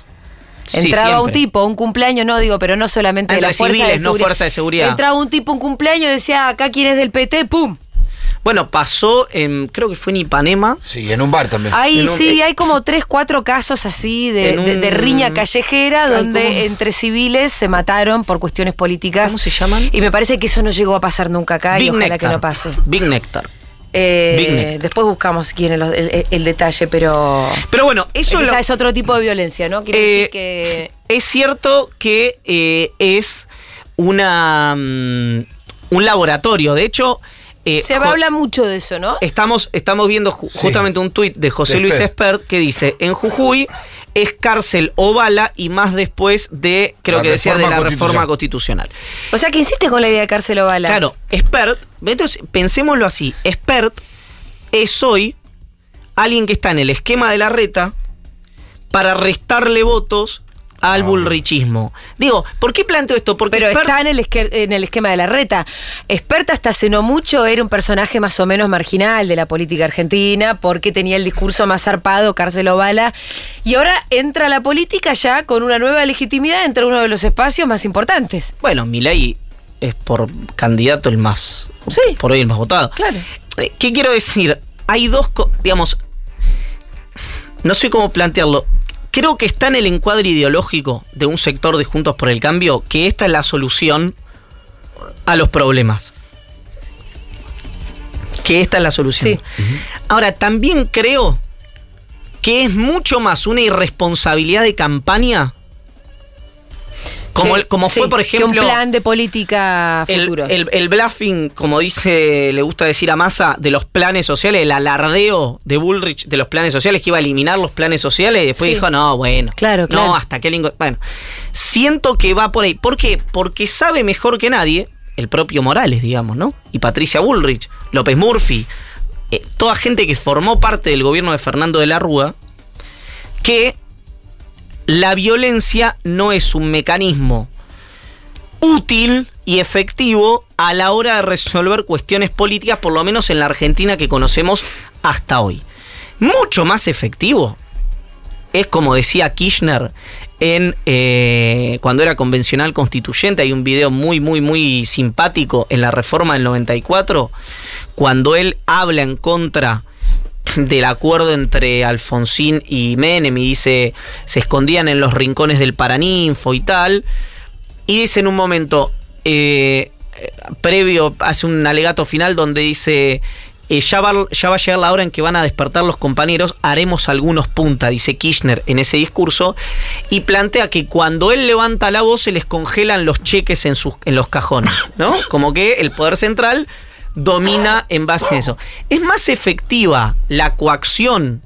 S4: Sí,
S2: Entraba un tipo, un cumpleaños, no digo, pero no solamente de la fuerza
S4: civiles,
S2: de
S4: no fuerza de seguridad.
S2: Entraba un tipo, un cumpleaños, decía, acá quién es del PT, ¡pum!
S4: Bueno, pasó, en, creo que fue en Ipanema.
S3: Sí, en un bar también.
S2: Ahí
S4: un-
S2: sí,
S4: eh,
S2: hay como tres, cuatro casos así de, riña callejera donde entre civiles se mataron por cuestiones políticas.
S4: ¿Cómo se llaman?
S2: Y me parece que eso no llegó a pasar nunca acá y ojalá
S4: Nectar.
S2: que no pase.
S4: Big Nectar.
S2: Eh, después buscamos si quieren el, el- el detalle, pero
S4: Pero bueno, eso lo-
S2: ya es otro tipo de violencia, ¿no? Quiere
S4: Eh,
S2: decir que
S4: Es cierto que eh, es una mm, un laboratorio. De hecho, eh,
S2: se
S4: Jo-
S2: habla mucho de eso, ¿no?
S4: estamos, estamos viendo ju-
S3: Sí.
S4: justamente un tuit de José
S3: De
S4: Luis.
S3: Espert
S4: que dice, en Jujuy es cárcel o bala y más después de, creo
S3: La
S4: que decía, de
S3: reforma
S4: la reforma
S3: constitucional.
S4: constitucional.
S2: O sea que insiste con la idea de cárcel o bala.
S4: Claro, Expert, entonces pensémoslo así, Expert es hoy alguien que está en el esquema de la reta para restarle votos al bullrichismo. Digo, ¿por qué planteo esto? Porque
S2: Pero está en el, esque- en el esquema de la reta. Experta hasta hace no mucho era un personaje más o menos marginal de la política argentina porque tenía el discurso más zarpado, cárcel o bala. Y ahora entra a la política ya con una nueva legitimidad entre uno de los espacios más importantes.
S4: Bueno, Milei es por candidato el más,
S2: Sí.
S4: por hoy el más votado.
S2: Claro.
S4: Eh, ¿Qué quiero decir? Hay dos, digamos, no sé cómo plantearlo. Creo que está en el encuadre ideológico de un sector de Juntos por el Cambio que esta es la solución a los problemas. Que esta es la solución.
S2: Sí.
S4: Ahora, también creo que es mucho más una irresponsabilidad de campaña. Como,
S2: Que-
S4: el- como fue, por
S2: que
S4: ejemplo
S2: un plan de política futuro.
S4: el, el bluffing, como dice, le gusta decir a Massa, de los planes sociales, el alardeo de Bullrich de los planes sociales, que iba a eliminar los planes sociales, y después
S2: Sí.
S4: dijo, no, bueno.
S2: Claro, claro.
S4: No, hasta que lingo. Bueno, siento que va por ahí. ¿Por qué? Porque sabe mejor que nadie, el propio Morales, digamos, ¿no? Y Patricia Bullrich, López Murphy, eh, toda gente que formó parte del gobierno de Fernando de la Rúa, que la violencia no es un mecanismo útil y efectivo a la hora de resolver cuestiones políticas, por lo menos en la Argentina que conocemos hasta hoy. Mucho más efectivo es como decía Kirchner en eh, cuando era convencional constituyente. Hay un video muy, muy, muy simpático en la reforma del 94, cuando él habla en contra del acuerdo entre Alfonsín y Menem y dice se escondían en los rincones del Paraninfo y tal. Y dice en un momento, eh, previo, hace un alegato final donde dice, eh, ya, va, ya va a llegar la hora en que van a despertar los compañeros, haremos algunos punta, dice Kirchner en ese discurso, y plantea que cuando él levanta la voz se les congelan los cheques en, sus, en los cajones, ¿no? Como que el poder central domina en base a eso. Es más efectiva la coacción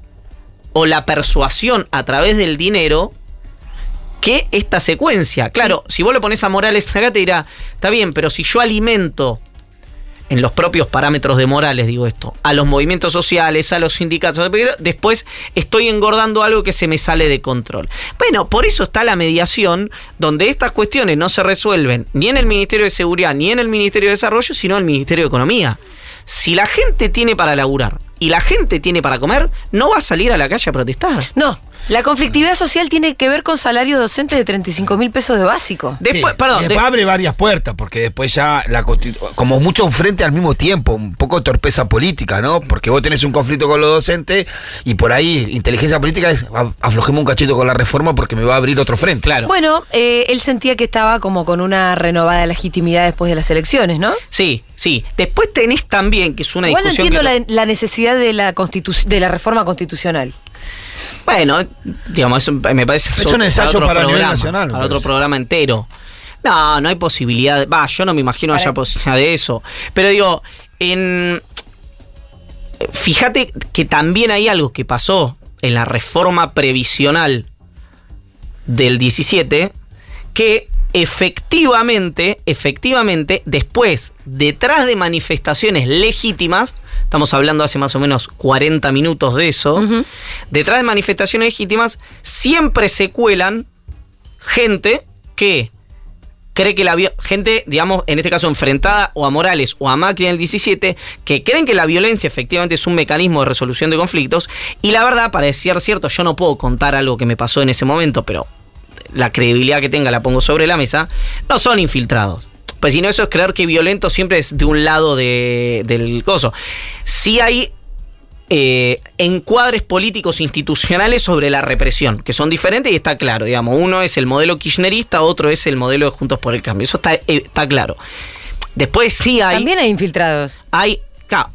S4: o la persuasión a través del dinero que esta secuencia. Claro, si vos le pones a Morales acá te dirá, está bien, pero si yo alimento en los propios parámetros de Morales, digo esto, a los movimientos sociales, a los sindicatos, después estoy engordando algo que se me sale de control. Bueno, por eso está la mediación, donde estas cuestiones no se resuelven ni en el Ministerio de Seguridad ni en el Ministerio de Desarrollo, sino en el Ministerio de Economía. Si la gente tiene para laburar y la gente tiene para comer, no va a salir a la calle a protestar.
S2: No, la conflictividad social tiene que ver con salario docente de 35 mil pesos de básico.
S4: Después,
S3: Sí,
S4: perdón, de-
S3: después abre varias puertas, porque después ya, la constitu- como mucho frente al mismo tiempo, un poco torpeza política, ¿no? Porque vos tenés un conflicto con los docentes y por ahí inteligencia política es "A- aflojemos un cachito con la reforma porque me va a abrir otro frente.
S4: claro.
S2: Bueno, eh, él sentía que estaba como con una renovada legitimidad después de las elecciones, ¿no?
S4: Sí, sí. Después tenés también, que es una
S2: Igual no
S4: discusión.
S2: entiendo
S4: que-
S2: la, la necesidad de la, constitu- de la reforma constitucional.
S4: Bueno, digamos, eso me parece.
S3: Es un ensayo para nivel
S4: programa,
S3: nacional,
S4: Para otro programa entero. No, no hay posibilidad. de- Va, yo no me imagino
S2: Para-
S4: haya posibilidad de eso. Pero digo, en. Fíjate que también hay algo que pasó en la reforma previsional del 17 que efectivamente, efectivamente, después, detrás de manifestaciones legítimas, estamos hablando hace más o menos 40 minutos de eso, detrás de manifestaciones legítimas siempre se cuelan gente que cree que la gente, digamos, en este caso enfrentada o a Morales o a Macri en el 17, que creen que la violencia efectivamente es un mecanismo de resolución de conflictos. Y la verdad, para decir cierto, yo no puedo contar algo que me pasó en ese momento, pero la credibilidad que tenga la pongo sobre la mesa, no son infiltrados. Pues si no, eso es creer que violento siempre es de un lado del gozo. Sí hay eh, encuadres políticos institucionales sobre la represión, que son diferentes y está claro, digamos, uno es el modelo kirchnerista, otro es el modelo de Juntos por el Cambio, eso está, eh, está claro. Después sí hay...
S2: También hay infiltrados.
S4: Hay,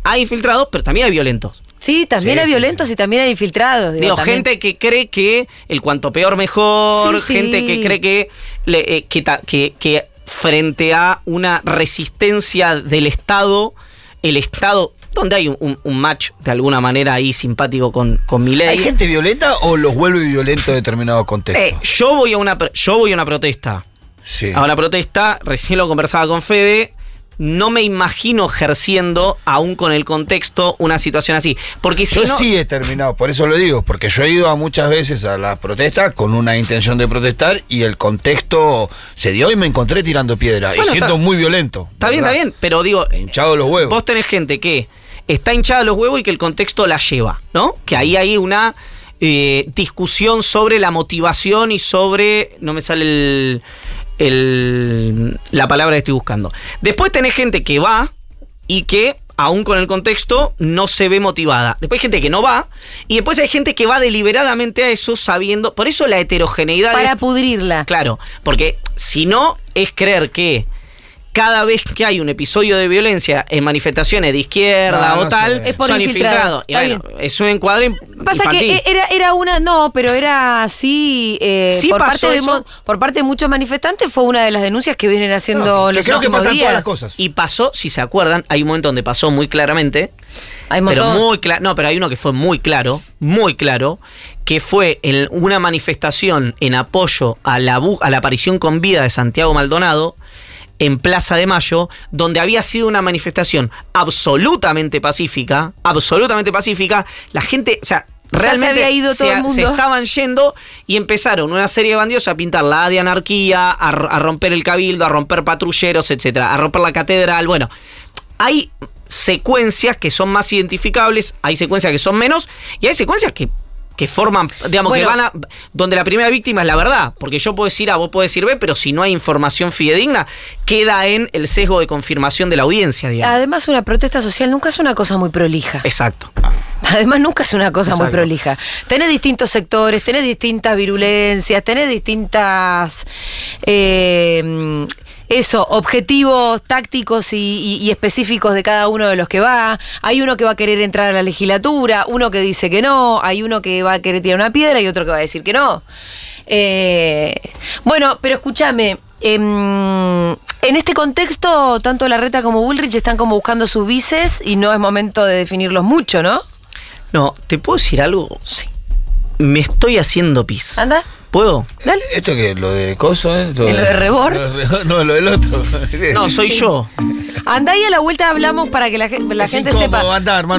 S4: hay infiltrados, pero también hay violentos.
S2: Sí, también hay violentos y también hay infiltrados.
S4: Digo, gente que cree que el cuanto peor mejor, gente que cree que, eh, que, que, frente a una resistencia del Estado, el Estado donde hay un, match de alguna manera ahí simpático con, con mi ley.
S3: ¿Hay gente violenta o los vuelve violentos en determinado contexto?
S4: Eh, yo, voy a una, yo voy a una protesta. Sí. A una protesta, recién lo conversaba con Fede no me imagino ejerciendo, aún con el contexto, una situación así. Porque si
S3: yo sí he terminado, por eso lo digo, porque yo he ido a muchas veces a las protestas con una intención de protestar y el contexto se dio y me encontré tirando piedra y siendo muy violento.
S4: Está bien, está bien, pero digo.
S3: Hinchado los huevos.
S4: Vos tenés gente que está hinchada los huevos y que el contexto la lleva, ¿no? Que ahí hay una. Eh, discusión sobre la motivación y sobre. No me sale el la palabra que estoy buscando. Después tenés gente que va y que aún con el contexto, no se ve motivada. Después hay gente que no va, y después hay gente que va deliberadamente a eso sabiendo. Por eso la heterogeneidad.
S2: Para pudrirla.
S4: Claro, porque si no, es creer que cada vez que hay un episodio de violencia en manifestaciones de izquierda o tal, es por son infiltrados. es un encuadre
S2: Pasa que era, era una, no, pero era así, eh, por, parte de, por parte de muchos manifestantes fue una de las denuncias que vienen haciendo los creo que pasan todas las
S4: cosas. Y pasó, si se acuerdan, hay un momento donde pasó muy claramente, hay pero muy claro, no, pero hay uno que fue muy claro, muy claro, que fue en una manifestación en apoyo a la, a la aparición con vida de Santiago Maldonado, en Plaza de Mayo, donde había sido una manifestación absolutamente pacífica, absolutamente pacífica, la gente, o sea, realmente
S2: se, ido todo el mundo.
S4: se, estaban yendo y empezaron una serie de bandidos a pintar la de anarquía, a, romper el cabildo, a romper patrulleros, etcétera, a romper la catedral. Bueno, hay secuencias que son más identificables, hay secuencias que son menos, y hay secuencias que que forman, digamos, que van a. donde la primera víctima es la verdad. Porque yo puedo decir A, vos podés decir B, pero si no hay información fidedigna, queda en el sesgo de confirmación de la audiencia, digamos.
S2: Además, una protesta social nunca es una cosa muy prolija.
S4: Exacto.
S2: Además, nunca es una cosa muy prolija. Tenés distintos sectores, tenés distintas virulencias, tenés distintas. Eh, eso, objetivos tácticos y, específicos de cada uno de los que va. Hay uno que va a querer entrar a la legislatura, uno que dice que no, hay uno que va a querer tirar una piedra y otro que va a decir que no. Eh, bueno, pero escúchame. Em, en este contexto, tanto Larreta como Bullrich están como buscando sus vices y no es momento de definirlos mucho, ¿no?
S4: No, ¿te puedo decir algo? Sí. Me estoy haciendo pis.
S2: ¿Anda?
S4: ¿Puedo?
S3: Dale. ¿Esto que ¿Lo de coso, eh?
S2: Lo, de, rebor?
S3: no, lo del otro.
S4: no, soy yo.
S2: Andá y a la vuelta hablamos para que la, gente sepa.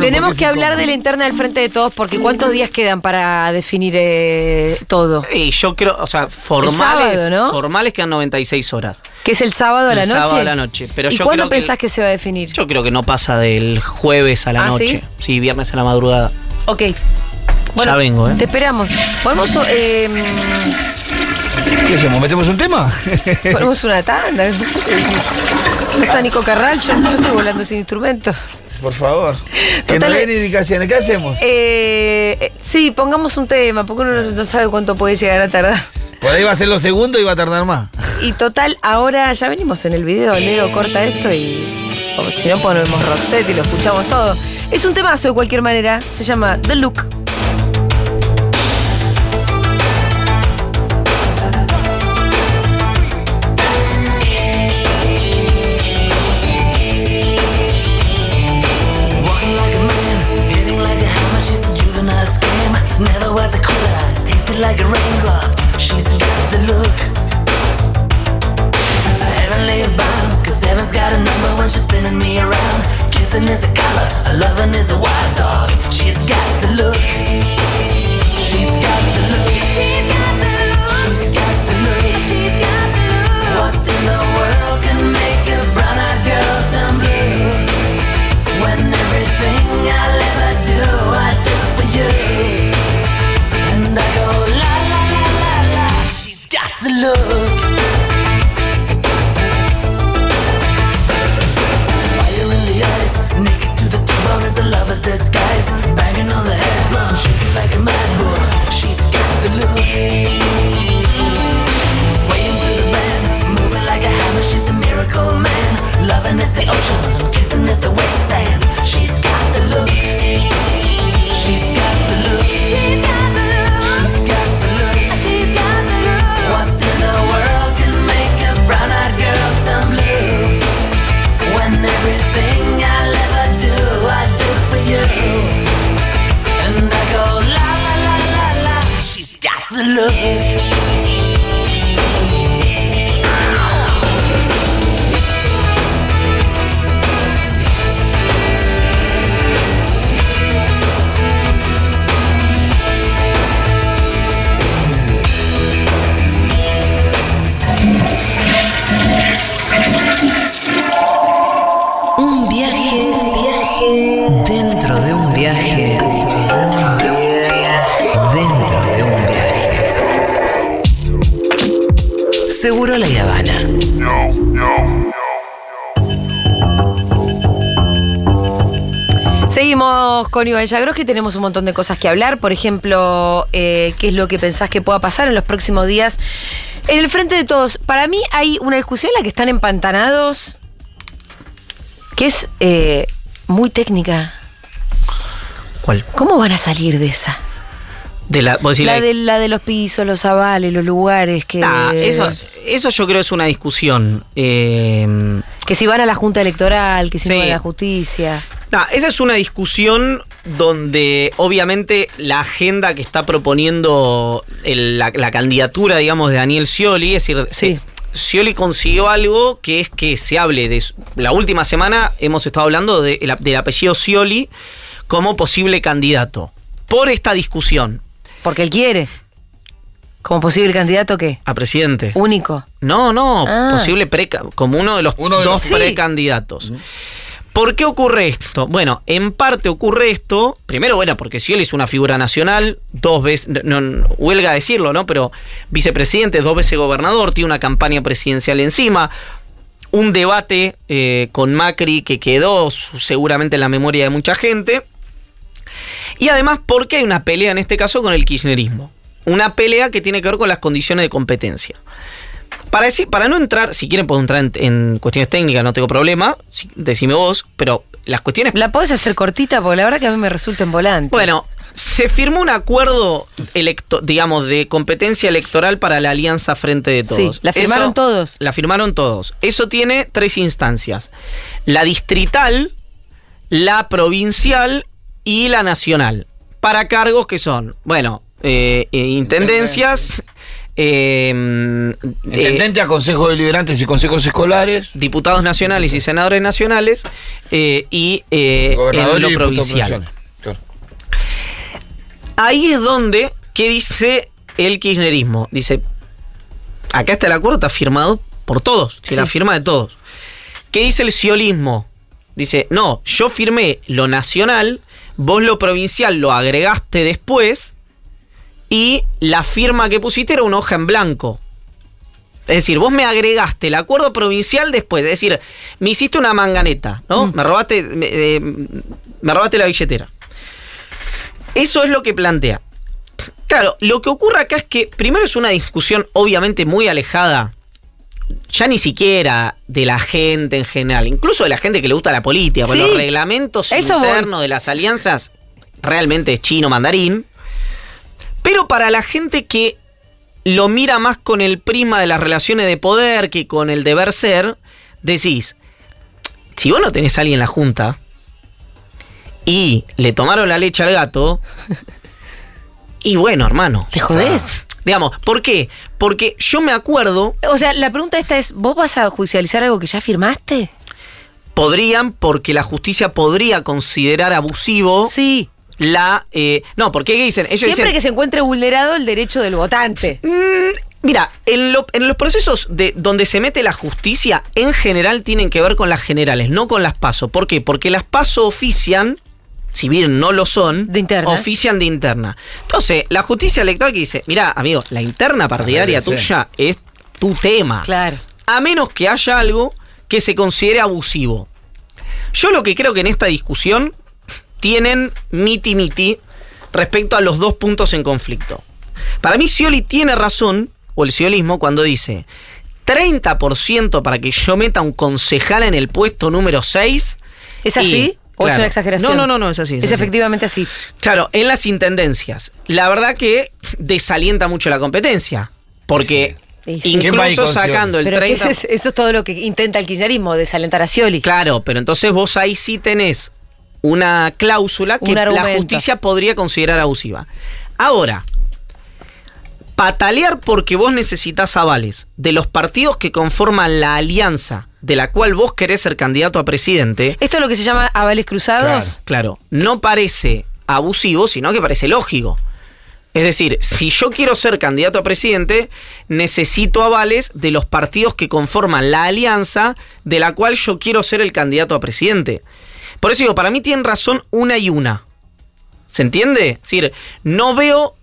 S2: Tenemos que hablar de la interna del frente de todos porque ¿cuántos días quedan para definir eh, todo?
S4: Y yo creo, o sea, formales, ¿no? formales quedan 96 horas.
S2: ¿Que es el sábado a la noche?
S4: sábado a la noche. Pero
S2: ¿Y cuándo pensás que, se va a definir?
S4: Yo creo que no pasa del jueves a la ¿Ah, noche. ¿sí? viernes a la madrugada.
S2: Ok.
S4: Bueno, ya vengo, ¿eh?
S2: Te esperamos. Podemos. Eh,
S3: ¿Qué hacemos? ¿Metemos un tema?
S2: Ponemos una tanda. No está Nico Carral, yo, estoy volando sin instrumentos.
S3: Por favor. Que no den indicaciones. ¿Qué hacemos?
S2: Eh, eh, sí, pongamos un tema, porque uno no, sabe cuánto puede llegar a tardar.
S3: Por ahí va a ser lo segundo y va a tardar más.
S2: Y total, ahora ya venimos en el video, Leo corta esto y. O si no, ponemos Roxette y lo escuchamos todo. Es un temazo de cualquier manera. Se llama The Look. She's got the look. Heaven's got a number when she's spinning me around. Kissing is a color, loving is a wild dog. She's got the look. love. Con Iván Yagroski, tenemos un montón de cosas que hablar. Por ejemplo, eh, ¿qué es lo que pensás que pueda pasar en los próximos días? En el frente de todos, para mí hay una discusión en la que están empantanados, que es eh, muy técnica.
S4: ¿Cuál?
S2: ¿Cómo van a salir de esa?
S4: De la, vos decís
S2: La
S4: la-
S2: de, la de los pisos, los avales, los lugares, que,
S4: Ah, eso, eso yo creo es una discusión. eh,
S2: que si van a la Junta Electoral, que si no van a la justicia.
S4: No, esa es una discusión donde obviamente la agenda que está proponiendo el- la, la candidatura, digamos, de Daniel Scioli, es decir,
S2: Sí.
S4: se- Scioli consiguió algo que es que se hable de... La última semana hemos estado hablando de- el- del apellido Scioli como posible candidato. Por esta discusión
S2: Porque él quiere. Como posible candidato, ¿qué?
S4: a presidente.
S2: Único.
S4: No, no,
S2: Ah.
S4: posible preca- como uno de los
S3: Uno de
S4: dos
S3: los-
S2: Sí.
S4: ¿Por qué ocurre esto? Bueno, en parte ocurre esto, primero, bueno, porque Scioli es una figura nacional, dos veces, no, huelga decirlo, ¿no? Pero vicepresidente, dos veces gobernador, tiene una campaña presidencial encima, un debate eh, con Macri que quedó seguramente en la memoria de mucha gente. Y además, porque hay una pelea en este caso con el kirchnerismo. Una pelea que tiene que ver con las condiciones de competencia. Para, decir, para no entrar, si quieren puedo entrar en, en cuestiones técnicas, no tengo problema, si- decime vos, pero las cuestiones...
S2: ¿La podés hacer cortita? Porque la verdad que a mí me resulta en volante.
S4: Bueno, se firmó un acuerdo, electo, digamos, de competencia electoral para la alianza Frente de
S2: Sí,
S4: Todos.
S2: la firmaron
S4: Eso-
S2: todos.
S4: La firmaron todos. Eso tiene tres instancias. La distrital, la provincial y la nacional. Para cargos que son, bueno, eh, eh, intendencias, eh,
S3: Intendente a consejos deliberantes y consejos escolares.
S4: diputados nacionales y senadores nacionales eh, y eh,
S3: Gobernador
S4: en lo provincial.
S3: Claro.
S4: Ahí es donde, ¿qué dice el kirchnerismo? Dice, acá está el acuerdo, está firmado por todos,
S2: Sí.
S4: la firma de todos. ¿Qué dice el siolismo? Dice, no, yo firmé lo nacional, vos lo provincial lo agregaste después y la firma que pusiste era una hoja en blanco. Es decir, vos me agregaste el acuerdo provincial después. Es decir, me hiciste una manganeta, ¿no? Me robaste. Me, eh, me robaste la billetera. Eso es lo que plantea. Claro, lo que ocurre acá es que primero es una discusión obviamente muy alejada, ya ni siquiera de la gente en general, incluso de la gente que le gusta la política, porque
S2: Sí,
S4: los reglamentos
S2: voy.
S4: internos de las alianzas realmente es chino mandarín. Pero para la gente que lo mira más con el prisma de las relaciones de poder que con el deber ser, decís, si vos no tenés a alguien en la junta y le tomaron la leche al gato, y bueno, hermano.
S2: ¿Te jodés?
S4: Digamos, ¿por qué? Porque yo me acuerdo,
S2: O sea, la pregunta esta es, ¿vos vas a judicializar algo que ya firmaste?
S4: podrían, porque la justicia podría considerar abusivo
S2: Sí.
S4: La... eh, no, porque ¿qué dicen? Ellos
S2: Siempre
S4: dicen,
S2: que se encuentre vulnerado el derecho del votante.
S4: Mira, en, lo- en los procesos de donde se mete la justicia, en general tienen que ver con las generales, no con las PASO. ¿Por qué? Porque las PASO ofician, si bien no lo son,
S2: De interna.
S4: ofician de interna. Entonces, la justicia electoral que dice, mira, amigo, la interna partidaria tuya es tu tema.
S2: Claro.
S4: A menos que haya algo que se considere abusivo. Yo lo que creo que en esta discusión tienen miti miti respecto a los dos puntos en conflicto. Para mí Scioli tiene razón, o el ciolismo, cuando dice 30% para que yo meta un concejal en el puesto número 6.
S2: ¿Es así? ¿O es una exageración?
S4: No, no, no, no, es así.
S2: Es,
S4: así.
S2: efectivamente así.
S4: Claro, en las intendencias. La verdad que desalienta mucho la competencia. Porque
S2: Sí, sí.
S3: ¿Quién va ahí
S4: incluso sacando el
S2: Pero que
S4: 30%.
S2: ese es- eso es todo lo que intenta el kirchnerismo, desalentar a Scioli.
S4: Claro, pero entonces vos ahí sí tenés una cláusula que
S2: Un
S4: la justicia podría considerar abusiva. Ahora, patalear porque vos necesitas avales de los partidos que conforman la alianza de la cual vos querés ser candidato a presidente,
S2: ¿Esto es lo que se llama avales cruzados?
S4: claro, no parece abusivo, sino que parece lógico. Es decir, si yo quiero ser candidato a presidente, necesito avales de los partidos que conforman la alianza de la cual yo quiero ser el candidato a presidente. Por eso digo, para mí tienen razón una y una. ¿Se entiende? Es decir, no veo.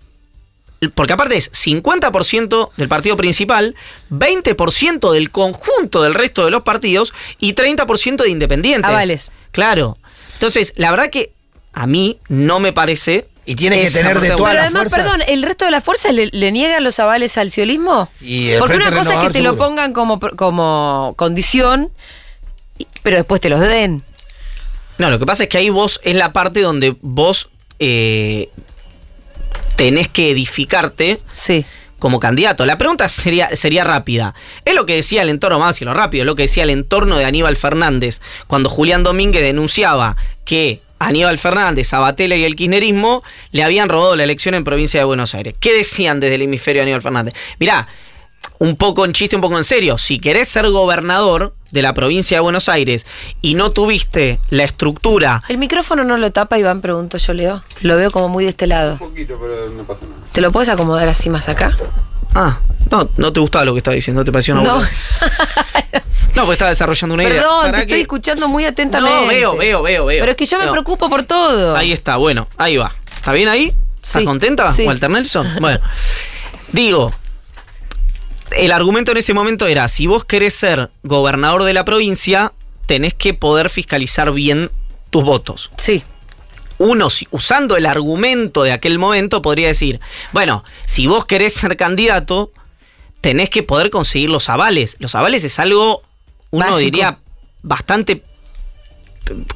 S4: Porque aparte es 50% del partido principal, 20% del conjunto del resto de los partidos y 30% de independientes.
S2: Avales.
S4: Claro. Entonces, la verdad que a mí no me parece.
S3: Y tiene que tener de todas
S2: Pero
S3: las
S2: además,
S3: fuerzas.
S2: perdón, ¿el resto de las fuerzas le, le niegan los avales al ciolismo?
S3: Y el
S2: Porque una cosa es que te lo pongan como, como condición, pero después te los den.
S4: No, lo que pasa es que ahí vos es la parte donde vos eh, tenés que edificarte
S2: Sí.
S4: como candidato. La pregunta sería, sería rápida. Es lo que decía el entorno, más y lo rápido, es lo que decía el entorno de Aníbal Fernández cuando Julián Domínguez denunciaba que Aníbal Fernández, Sabatella y el kirchnerismo le habían robado la elección en provincia de Buenos Aires. ¿Qué decían desde el hemisferio de Aníbal Fernández? Mirá, un poco en chiste, un poco en serio. Si querés ser gobernador de la provincia de Buenos Aires y no tuviste la estructura
S2: ¿El micrófono no lo tapa, Iván? Pregunto yo, Leo. Lo veo como muy de este lado.
S5: poquito, pero no pasa nada.
S2: ¿Te lo puedes acomodar así más acá?
S4: Ah, no, no te gustaba lo que estaba diciendo, te pareció una
S2: No.
S4: No, pues estaba desarrollando una idea.
S2: Perdón,
S4: ¿Para
S2: te estoy
S4: qué?
S2: escuchando muy atentamente.
S4: No, veo, veo, veo, veo.
S2: Pero es que yo me
S4: No.
S2: preocupo por todo.
S4: Ahí está, bueno, ahí va. ¿Está bien ahí? ¿Estás
S2: Sí,
S4: contenta,
S2: sí.
S4: Walter Nelson? Bueno, digo, el argumento en ese momento era, si vos querés ser gobernador de la provincia, tenés que poder fiscalizar bien tus votos.
S2: Sí.
S4: Uno, usando el argumento de aquel momento, podría decir, bueno, si vos querés ser candidato, tenés que poder conseguir los avales. Los avales es algo, uno
S2: Básico.
S4: diría, bastante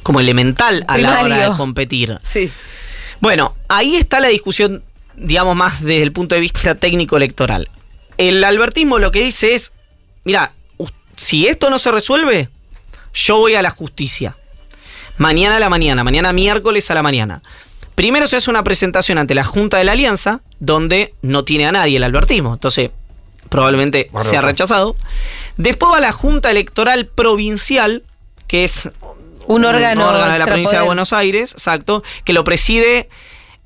S4: como elemental a la hora de competir.
S2: Sí.
S4: Bueno, ahí está la discusión, digamos, más desde el punto de vista técnico electoral. El albertismo lo que dice es, mira, si esto no se resuelve, yo voy a la justicia. Mañana a la mañana, mañana miércoles a la mañana. Primero se hace una presentación ante la Junta de la Alianza, donde no tiene a nadie el albertismo. Entonces, probablemente
S3: Barroca.
S4: sea rechazado. Después va la Junta Electoral Provincial, que es
S2: Un órgano
S4: de la provincia de. Buenos Aires, exacto, que lo preside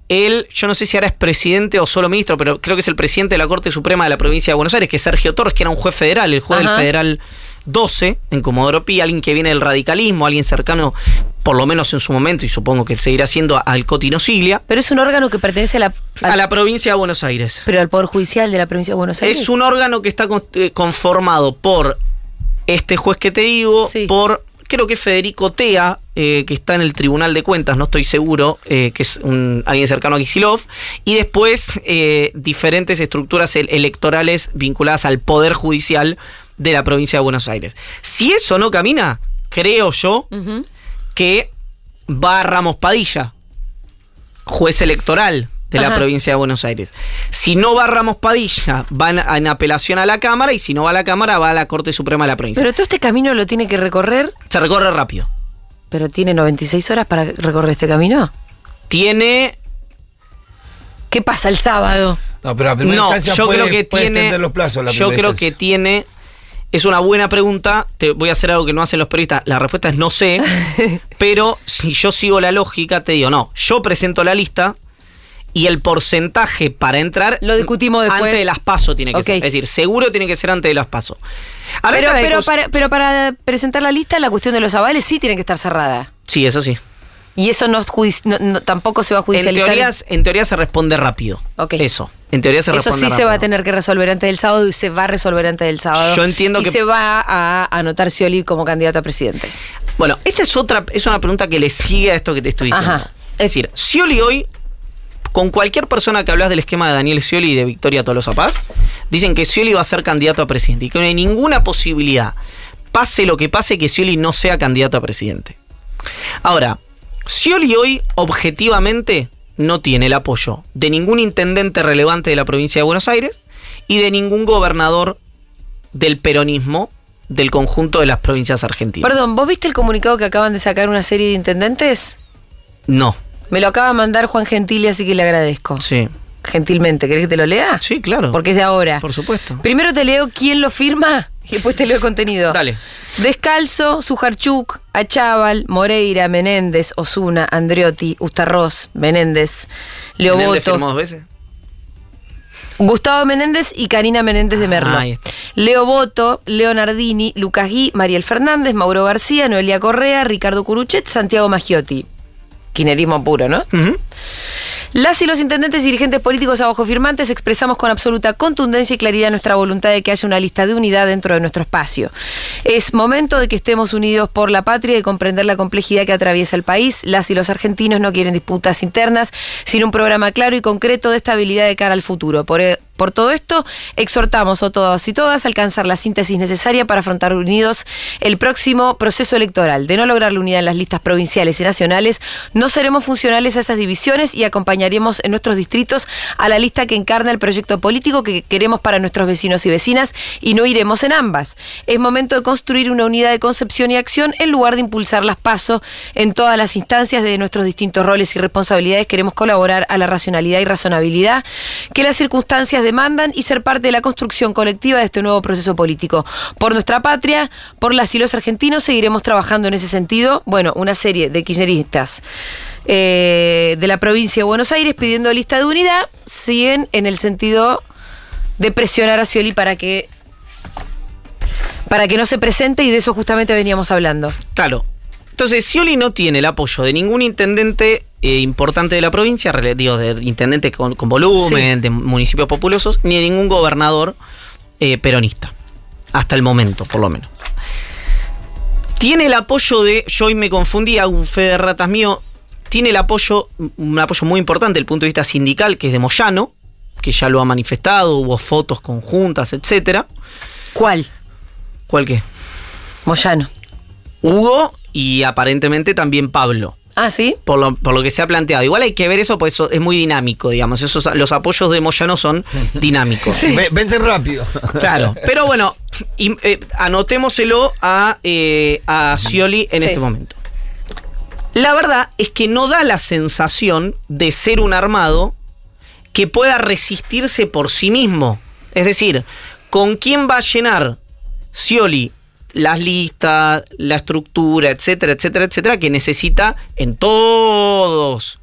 S4: él, yo no sé si ahora es presidente o solo ministro, pero creo que es el presidente de la Corte Suprema de la provincia de Buenos Aires, que es Sergio Torres, que era un juez federal, el juez
S2: Ajá.
S4: del Federal 12 en Comodoro Pi, alguien que viene del radicalismo, alguien cercano, por lo menos en su momento, y supongo que seguirá siendo al Cotino Siglia,
S2: Pero es un órgano que pertenece a la, al-
S4: a la provincia de Buenos Aires.
S2: pero al Poder Judicial de la provincia de Buenos Aires.
S4: Es un órgano que está eh, conformado por este juez que te digo,
S2: Sí.
S4: por creo que Federico Tea, eh, que está en el Tribunal de Cuentas, no estoy seguro, eh, que es un, alguien cercano a Kisilov, y después eh, diferentes estructuras el- electorales vinculadas al Poder Judicial de la provincia de Buenos Aires. Si eso no camina, creo yo que va a Ramos Padilla, juez electoral de la
S2: Ajá.
S4: provincia de Buenos Aires. Si no va Ramos Padilla, va en, apelación a la Cámara y si no va a la Cámara, va a la Corte Suprema de la provincia.
S2: Pero todo este camino lo tiene que recorrer,
S4: Se recorre rápido.
S2: pero tiene 96 horas para recorrer este camino.
S4: Tiene...
S2: ¿Qué pasa el sábado?
S3: No, pero a primera
S4: No,
S3: instancia
S4: yo
S3: puede,
S4: creo que
S3: puede
S4: tiene...
S3: los plazos. la
S4: yo creo que tiene... Es una buena pregunta. Te voy a hacer algo que no hacen los periodistas. La respuesta es no sé. pero si yo sigo la lógica, te digo, no. Yo presento la lista y el porcentaje para entrar.
S2: Lo discutimos después.
S4: Antes de las pasos tiene que ser. Es decir, seguro tiene que ser antes de las pasos.
S2: Pero, pero, para, pero para presentar la lista, la cuestión de los avales sí tiene que estar cerrada.
S4: Sí, eso sí.
S2: Y eso no, tampoco se va a
S4: En
S2: judicializar.
S4: teoría, en teoría se responde rápido. Eso. En teoría se
S2: Eso
S4: responde
S2: sí se va a tener que resolver antes del sábado y se va a resolver antes del sábado.
S4: Yo entiendo
S2: y
S4: que-
S2: se va a anotar Scioli como candidato a presidente.
S4: Bueno, esta es otra, es una pregunta que le sigue a esto que te estoy diciendo.
S2: Ajá.
S4: Es decir, Scioli hoy, con cualquier persona que hablas del esquema de Daniel Scioli y de Victoria Tolosa Paz, dicen que Scioli va a ser candidato a presidente y que no hay ninguna posibilidad, pase lo que pase, que Scioli no sea candidato a presidente. Ahora, Scioli hoy, objetivamente, no tiene el apoyo de ningún intendente relevante de la provincia de Buenos Aires y de ningún gobernador del peronismo del conjunto de las provincias argentinas.
S2: Perdón, ¿vos viste el comunicado que acaban de sacar una serie de intendentes?
S4: No.
S2: Me lo acaba de mandar Juan Gentili, así que le agradezco.
S4: Sí.
S2: gentilmente. ¿Querés que te lo lea?
S4: Sí, claro.
S2: Porque es de ahora.
S4: Por supuesto.
S2: Primero te leo quién lo firma y después te leo el contenido.
S4: Dale.
S2: Descalzo, Sujarchuk, Achával, Moreira, Menéndez, Osuna, Andriotti, Ustarroz, Menéndez,
S4: ¿Menéndez
S2: Leoboto,
S4: firmó dos veces?
S2: Gustavo Menéndez y Karina Menéndez de Merlo.
S4: Ah, ahí está.
S2: Leo Boto, Leonardini, Lucas Gui, Mariel Fernández, Mauro García, Noelia Correa, Ricardo Curuchet, Santiago Maggiotti. Quinerismo puro, ¿no? Las y los intendentes y dirigentes políticos abajo firmantes expresamos con absoluta contundencia y claridad nuestra voluntad de que haya una lista de unidad dentro de nuestro espacio. Es momento de que estemos unidos por la patria y comprender la complejidad que atraviesa el país. Las y los argentinos no quieren disputas internas, sino un programa claro y concreto de estabilidad de cara al futuro. Por, e- por todo esto, exhortamos a todos y todas a alcanzar la síntesis necesaria para afrontar unidos el próximo proceso electoral. De no lograr la unidad en las listas provinciales y nacionales, no seremos funcionales a esas divisiones y acompañaremos en nuestros distritos a la lista que encarna el proyecto político que queremos para nuestros vecinos y vecinas y no iremos en ambas. Es momento de construir una unidad de concepción y acción en lugar de impulsar las pasos en todas las instancias de nuestros distintos roles y responsabilidades. Queremos colaborar a la racionalidad y razonabilidad que las circunstancias demandan y ser parte de la construcción colectiva de este nuevo proceso político. Por nuestra patria, por las y los argentinos, seguiremos trabajando en ese sentido. Bueno, una serie de kirchneristas eh, de la provincia de Buenos Aires pidiendo lista de unidad siguen en el sentido de presionar a Scioli para que para que no se presente y de eso justamente veníamos hablando.
S4: Claro. Entonces, Scioli no tiene el apoyo de ningún intendente eh, importante de la provincia, digo, de intendente con, con volumen,
S2: Sí.
S4: de municipios populosos, ni de ningún gobernador eh, peronista. Hasta el momento, por lo menos. Tiene el apoyo de, yo hoy me confundí, hago un fe de ratas mío, tiene el apoyo, un apoyo muy importante desde el punto de vista sindical, que es de Moyano, que ya lo ha manifestado, hubo fotos conjuntas, etcétera.
S2: ¿Cuál?
S4: ¿Cuál qué?
S2: Moyano.
S4: Hugo y aparentemente también Pablo.
S2: Ah, ¿sí?
S4: Por lo, por lo que se ha planteado. Igual hay que ver eso, pues eso es muy dinámico, digamos. Esos, los apoyos de Moyano son dinámicos.
S3: Ve- Vencen rápido.
S4: Claro. Pero bueno, y, eh, anotémoselo a, eh, a Scioli en
S2: Sí.
S4: este momento. La verdad es que no da la sensación de ser un armado que pueda resistirse por sí mismo. Es decir, ¿con quién va a llenar Scioli las listas, la estructura, etcétera, etcétera, etcétera, que necesita en todos,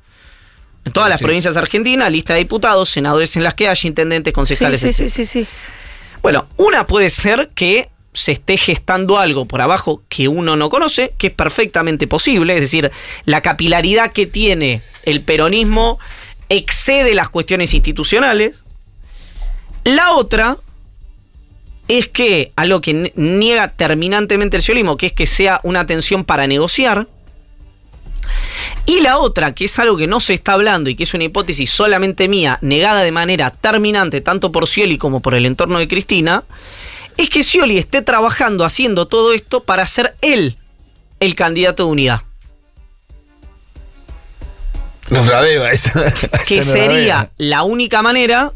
S4: en todas las
S3: Sí.
S4: provincias argentinas, lista de diputados, senadores en las que haya, intendentes,
S2: Sí,
S4: concejales,
S2: sí, sí,
S4: etcétera.
S2: sí, sí.
S4: Bueno, una puede ser que se esté gestando algo por abajo que uno no conoce, que es perfectamente posible, es decir, la capilaridad que tiene el peronismo excede las cuestiones institucionales. La otra es que algo que niega terminantemente el ciolismo, que es que sea una tensión para negociar. Y la otra, que es algo que no se está hablando y que es una hipótesis solamente mía, negada de manera terminante tanto por Scioli como por el entorno de Cristina, es que Scioli esté trabajando haciendo todo esto para ser él el candidato de unidad.
S3: No la veo esa.
S4: Que
S3: no
S4: sería la única manera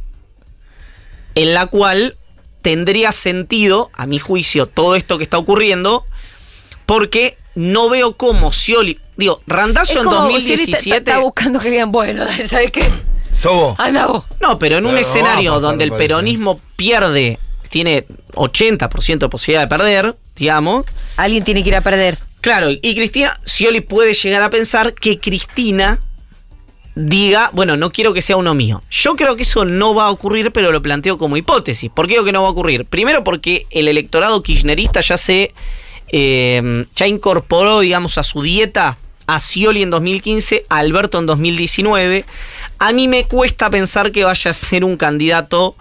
S4: en la cual tendría sentido, a mi juicio, todo esto que está ocurriendo, porque no veo cómo Scioli. Digo, Randazo en
S2: como si él está-
S4: 2017.
S2: Está, buscando que digan, bueno, ¿sabes qué?
S3: Sobo.
S2: Anda vos.
S4: No, pero en un
S3: Pero
S4: escenario
S3: pasar,
S4: donde el peronismo pierde, tiene 80% de posibilidad de perder, digamos.
S2: Alguien tiene que ir a perder.
S4: Claro, y Cristina, Scioli puede llegar a pensar que Cristina diga, bueno, no quiero que sea uno mío. Yo creo que eso no va a ocurrir, pero lo planteo como hipótesis. ¿Por qué digo que no va a ocurrir? Primero porque el electorado kirchnerista ya se eh, ya incorporó, digamos, a su dieta a Scioli en 2015, a Alberto en 2019. A mí me cuesta pensar que vaya a ser un candidato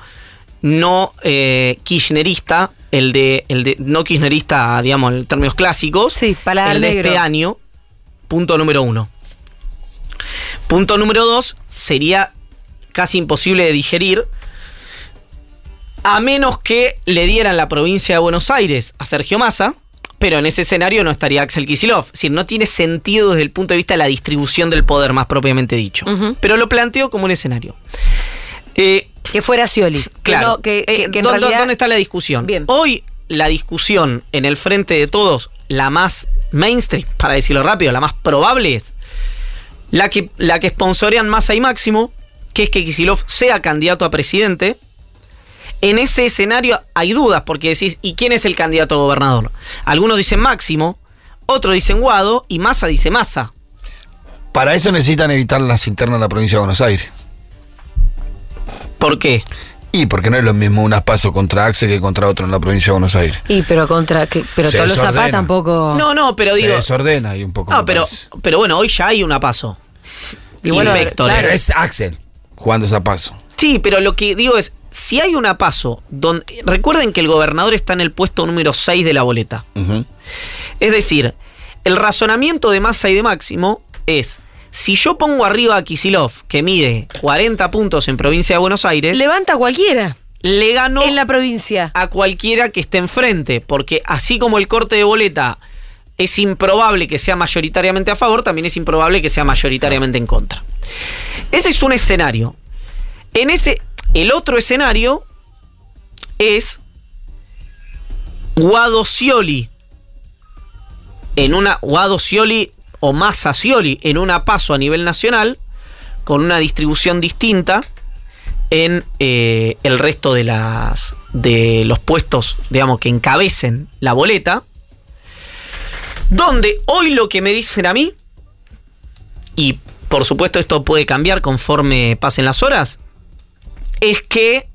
S4: no eh, kirchnerista, el de, el de no kirchnerista, digamos, en términos clásicos.
S2: Sí, paladar
S4: el de este año. Punto número uno. Punto número dos, sería casi imposible de digerir a menos que le dieran la provincia de Buenos Aires a Sergio Massa, pero en ese escenario no estaría Axel Kicillof. Es decir, no tiene sentido desde el punto de vista de la distribución del poder, más propiamente dicho. Pero lo planteo como un escenario. Eh,
S2: Que fuera Scioli. Que
S4: Claro.
S2: no- que,
S4: Eh,
S2: que en
S4: ¿dó- dó-
S2: realidad-
S4: ¿Dónde está la discusión?
S2: Bien.
S4: Hoy la discusión en el frente de todos, la más mainstream, para decirlo rápido, la más probable es la que, la que sponsorean Massa y Máximo, que es que Kisilov sea candidato a presidente. En ese escenario hay dudas, porque decís, ¿y quién es el candidato a gobernador? Algunos dicen Máximo, otros dicen Guado y Massa dice Massa.
S3: Para eso necesitan evitar las internas de la provincia de Buenos Aires.
S4: ¿Por qué?
S3: Y porque no es lo mismo unas paso contra Axel que contra otro en la provincia de Buenos Aires.
S2: Y pero contra que, pero
S3: Se
S2: todos los zapatos tampoco.
S4: No, no, pero
S3: Se
S4: digo.
S3: desordena y un poco.
S4: No, pero,
S3: parece.
S4: pero bueno, hoy ya hay una paso.
S2: Y bueno,
S4: Inspector.
S2: claro.
S3: Pero es Axel jugando esa paso.
S4: Sí, pero lo que digo es, si hay una paso, donde, recuerden que el gobernador está en el puesto número 6 de la boleta. Es decir, el razonamiento de Massa y de Máximo es, si yo pongo arriba a Kisilov, que mide 40 puntos en provincia de Buenos Aires, le,
S2: Levanta a cualquiera
S4: gano
S2: en la provincia.
S4: a cualquiera que esté enfrente, porque así como el corte de boleta es improbable que sea mayoritariamente a favor, también es improbable que sea mayoritariamente en contra. Ese es un escenario. En ese, el otro escenario es Guado Scioli en una Guado Scioli o Massa Scioli en una paso a nivel nacional con una distribución distinta en eh, el resto de las de los puestos, digamos, que encabecen la boleta. Donde hoy lo que me dicen a mí, y por supuesto esto puede cambiar conforme pasen las horas, es que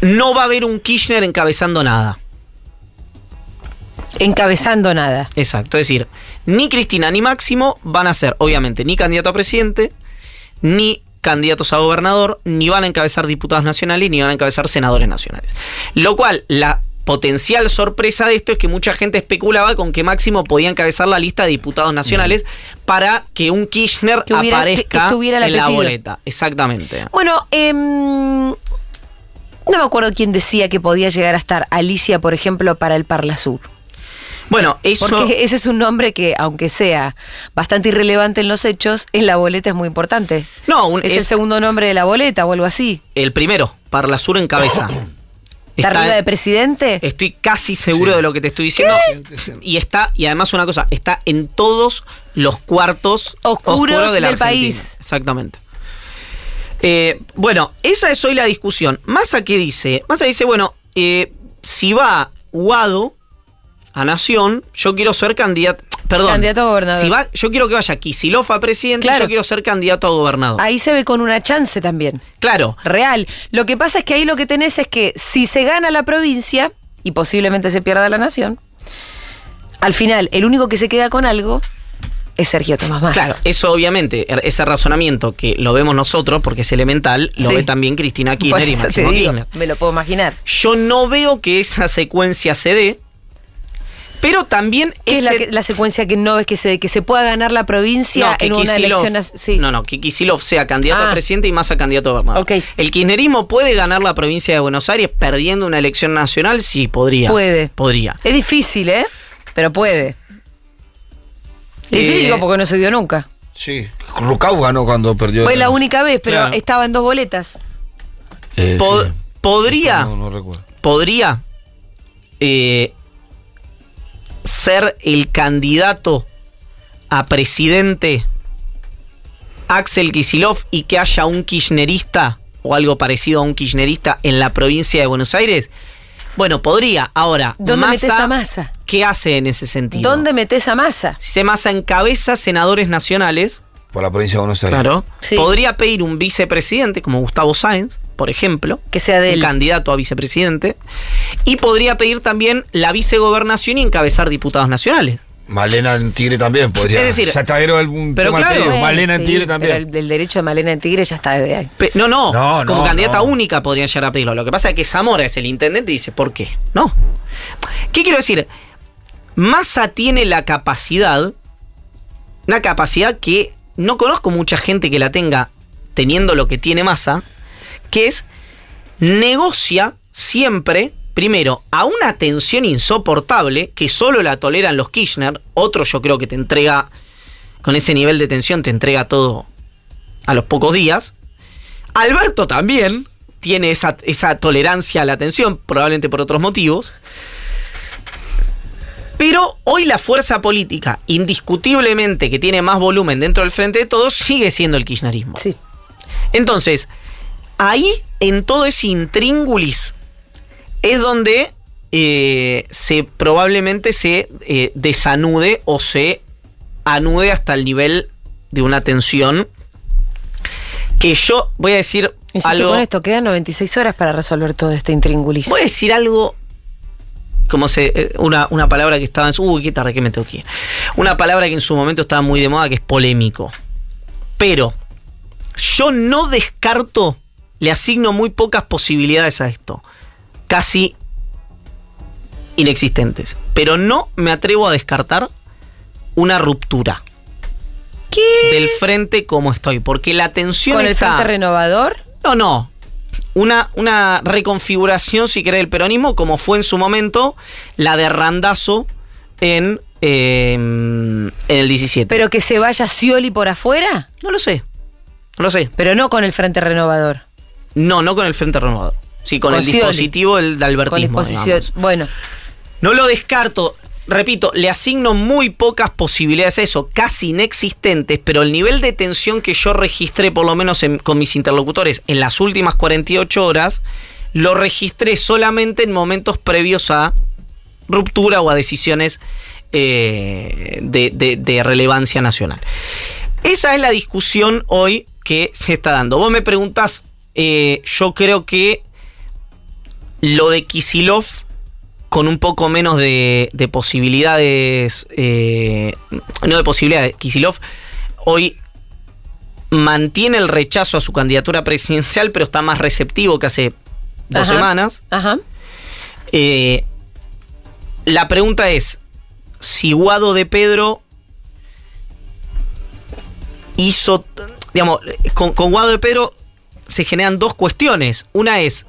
S4: no va a haber un Kirchner encabezando nada.
S2: Encabezando nada.
S4: Exacto, es decir, ni Cristina ni Máximo van a ser, obviamente, ni candidato a presidente, ni candidatos a gobernador, ni van a encabezar diputados nacionales, ni van a encabezar senadores nacionales. Lo cual, la potencial sorpresa de esto es que mucha gente especulaba con que Máximo podía encabezar la lista de diputados nacionales para que un Kirchner
S2: Que hubiera- que- que
S4: aparezca en la boleta. Exactamente.
S2: Bueno, em, no me acuerdo quién decía que podía llegar a estar Alicia, por ejemplo, para el Parla Sur.
S4: Bueno, eso...
S2: Porque ese es un nombre que, aunque sea bastante irrelevante en los hechos, en la boleta es muy importante.
S4: No, un-
S2: es, el segundo nombre de la boleta o algo así.
S4: El primero, Parla Sur en cabeza.
S2: ¿Está arriba de presidente?
S4: Estoy casi seguro de lo que te estoy diciendo. Y está, y además una cosa, está en todos los cuartos
S2: Oscuros
S4: de la
S2: del
S4: Argentina.
S2: país.
S4: Exactamente. Eh, bueno, esa es hoy la discusión. Massa qué dice? Massa dice, bueno, eh, si va Guado a Nación, yo quiero ser candidato. Perdón.
S2: Candidato a gobernador.
S4: Si va, yo quiero que vaya Kisilov a presidente
S2: Claro.
S4: yo quiero ser candidato a gobernador.
S2: Ahí se ve con una chance también.
S4: Claro.
S2: Real. Lo que pasa es que ahí lo que tenés es que si se gana la provincia y posiblemente se pierda la nación, al final el único que se queda con algo es Sergio Tomás Massa.
S4: Claro, eso obviamente, er- ese razonamiento que lo vemos nosotros porque es elemental, lo
S2: Sí.
S4: ve también Cristina Kirchner y Máximo
S2: digo,
S4: Kirchner.
S2: me lo puedo imaginar.
S4: Yo no veo que esa secuencia se dé, pero también
S2: ¿Qué es la, la secuencia que no ves que se, que se pueda ganar la provincia
S4: no, que
S2: en una
S4: Kicillof-
S2: elección sí.
S4: No, no, que Kisilov sea candidato
S2: Ah.
S4: a presidente y Massa candidato a gobernador.
S2: Ok.
S4: ¿El kirchnerismo puede ganar la provincia de Buenos Aires perdiendo una elección nacional? Sí, podría.
S2: Puede.
S4: Podría.
S2: Es difícil, ¿eh? Pero puede. Es
S4: Eh,
S2: difícil porque no se dio nunca.
S3: Sí. Rucau ganó cuando perdió.
S2: Fue la única vez, pero
S4: Claro.
S2: estaba en dos boletas.
S3: Eh, sí.
S4: podría.
S3: No, no recuerdo.
S4: podría eh, ser el candidato a presidente Axel Kisilov y que haya un kirchnerista o algo parecido a un kirchnerista en la provincia de Buenos Aires? Bueno, podría. Ahora,
S2: ¿Dónde
S4: Massa,
S2: a Massa?
S4: ¿Qué hace en ese sentido?
S2: ¿Dónde metés a Massa?
S4: Si se Massa encabeza senadores nacionales,
S3: Por la provincia de Buenos Aires.
S4: claro,
S2: Sí.
S4: podría pedir un vicepresidente como Gustavo Sáenz, por ejemplo,
S2: Que sea de
S4: un
S2: él.
S4: candidato a vicepresidente, y podría pedir también la vicegobernación y encabezar diputados nacionales.
S3: Malena en Tigre también podría.
S4: Es decir,
S3: era algún
S4: pero
S3: tema
S4: claro.
S2: Bueno,
S3: Malena en Tigre
S2: pero
S3: también.
S2: El, el derecho de Malena en Tigre ya está desde ahí.
S4: Pe- no, no,
S3: No, no,
S4: como candidata
S3: no.
S4: única podrían llegar a pedirlo. Lo que pasa es que Zamora es el intendente y dice, ¿por qué? No. ¿Qué quiero decir? Massa tiene la capacidad, una capacidad que no conozco mucha gente que la tenga teniendo lo que tiene Massa, que es negocia siempre, primero, a una tensión insoportable que solo la toleran los Kirchner. Otro yo creo que te entrega, con ese nivel de tensión, te entrega todo a los pocos días. Alberto también tiene esa, esa tolerancia a la tensión, probablemente por otros motivos. Pero hoy la fuerza política, indiscutiblemente que tiene más volumen dentro del frente de todos, sigue siendo el kirchnerismo.
S2: Sí.
S4: Entonces, ahí, en todo ese intríngulis, es donde eh, se probablemente se eh, desanude o se anude hasta el nivel de una tensión que yo voy a decir
S2: Insisto
S4: algo.
S2: con esto, quedan 96 horas para resolver todo este intríngulis.
S4: Voy a decir algo. Como se. eh, Una, una palabra que estaba en su. Uy, qué tarde que me tengo que ir. Una palabra que en su momento estaba muy de moda, que es polémico. Pero. Yo no descarto. Le asigno muy pocas posibilidades a esto. Casi inexistentes. Pero no me atrevo a descartar una ruptura
S2: ¿Qué?
S4: del frente como estoy. Porque la tensión
S2: ¿Con el
S4: está.
S2: Frente Renovador?
S4: No, no. Una, una reconfiguración, si querés, del peronismo, como fue en su momento la de Randazo en, eh, en el 17.
S2: ¿Pero que se vaya Scioli por afuera?
S4: no lo sé. No lo sé.
S2: Pero no con el Frente Renovador.
S4: No, no con el Frente Renovado. Sí, con,
S2: Con
S4: el
S2: Scioli.
S4: dispositivo del,
S2: Con
S4: albertismo. digamos.
S2: Bueno,
S4: No lo descarto. Repito, le asigno muy pocas posibilidades a eso, casi inexistentes, pero el nivel de tensión que yo registré, por lo menos en- con mis interlocutores, en las últimas 48 horas, lo registré solamente en momentos previos a ruptura o a decisiones eh, de, de- de relevancia nacional. Esa es la discusión hoy que se está dando. Vos me preguntás, eh, yo creo que lo de Kisilov con un poco menos de, de posibilidades, eh, no de posibilidades, Kisilov hoy mantiene el rechazo a su candidatura presidencial, pero está más receptivo que hace dos
S2: Ajá.
S4: semanas.
S2: ajá.
S4: Eh, la pregunta es, si Guado de Pedro hizo, digamos, con, con Guado de Pedro se generan dos cuestiones. Una es,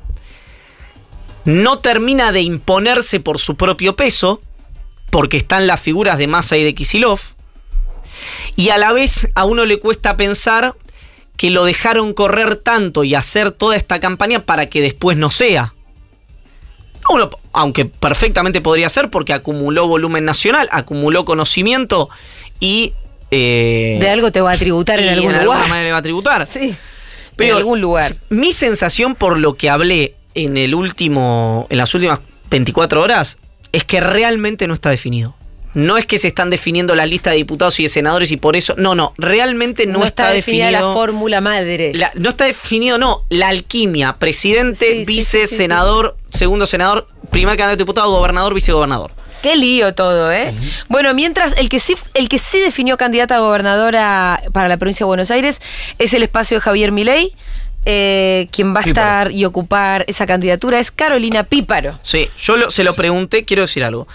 S4: no termina de imponerse por su propio peso, porque están las figuras de Massa y de Kisilov, y a la vez a uno le cuesta pensar que lo dejaron correr tanto y hacer toda esta campaña para que después no sea. Uno, aunque perfectamente podría ser porque acumuló volumen nacional, acumuló conocimiento y... eh,
S2: De algo te va a tributar en
S4: y
S2: algún
S4: alguna
S2: lugar.
S4: manera le va a tributar.
S2: Sí.
S4: Pero
S2: en algún lugar.
S4: Mi sensación por lo que hablé en el último, en las últimas 24 horas, es que realmente no está definido. No es que se están definiendo la lista de diputados y de senadores y por eso. No, no, realmente no,
S2: No, está, definida
S4: definido.
S2: la fórmula madre.
S4: la- no está definido, no. La alquimia. Presidente,
S2: Sí,
S4: vice,
S2: sí, sí, sí.
S4: senador, segundo senador, primer candidato a diputado, gobernador, vicegobernador.
S2: Qué lío todo, ¿eh? Bueno, mientras el que sí el que sí definió candidata a gobernadora para la provincia de Buenos Aires es el espacio de Javier Milei. Eh, quien va a
S3: Píparo.
S2: estar y ocupar esa candidatura es Carolina Píparo.
S4: Sí, yo lo- se lo pregunté, quiero decir algo.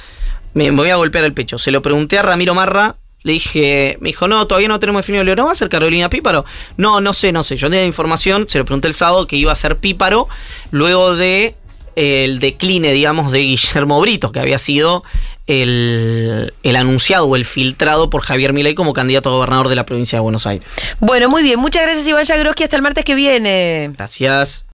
S4: Me me voy a golpear el pecho. Se lo pregunté a Ramiro Marra. Le dije, me dijo, no, todavía no tenemos definido. Le digo, ¿no va a ser Carolina Píparo? No, no sé, no sé. Yo tenía información, se lo pregunté el sábado que iba a ser Píparo, luego de el decline, digamos, de Guillermo Brito, que había sido el, el anunciado o el filtrado por Javier Milei como candidato a gobernador de la provincia de Buenos Aires.
S2: Bueno, muy bien. Muchas gracias, Iván Yagroski. Hasta el martes que viene.
S4: Gracias.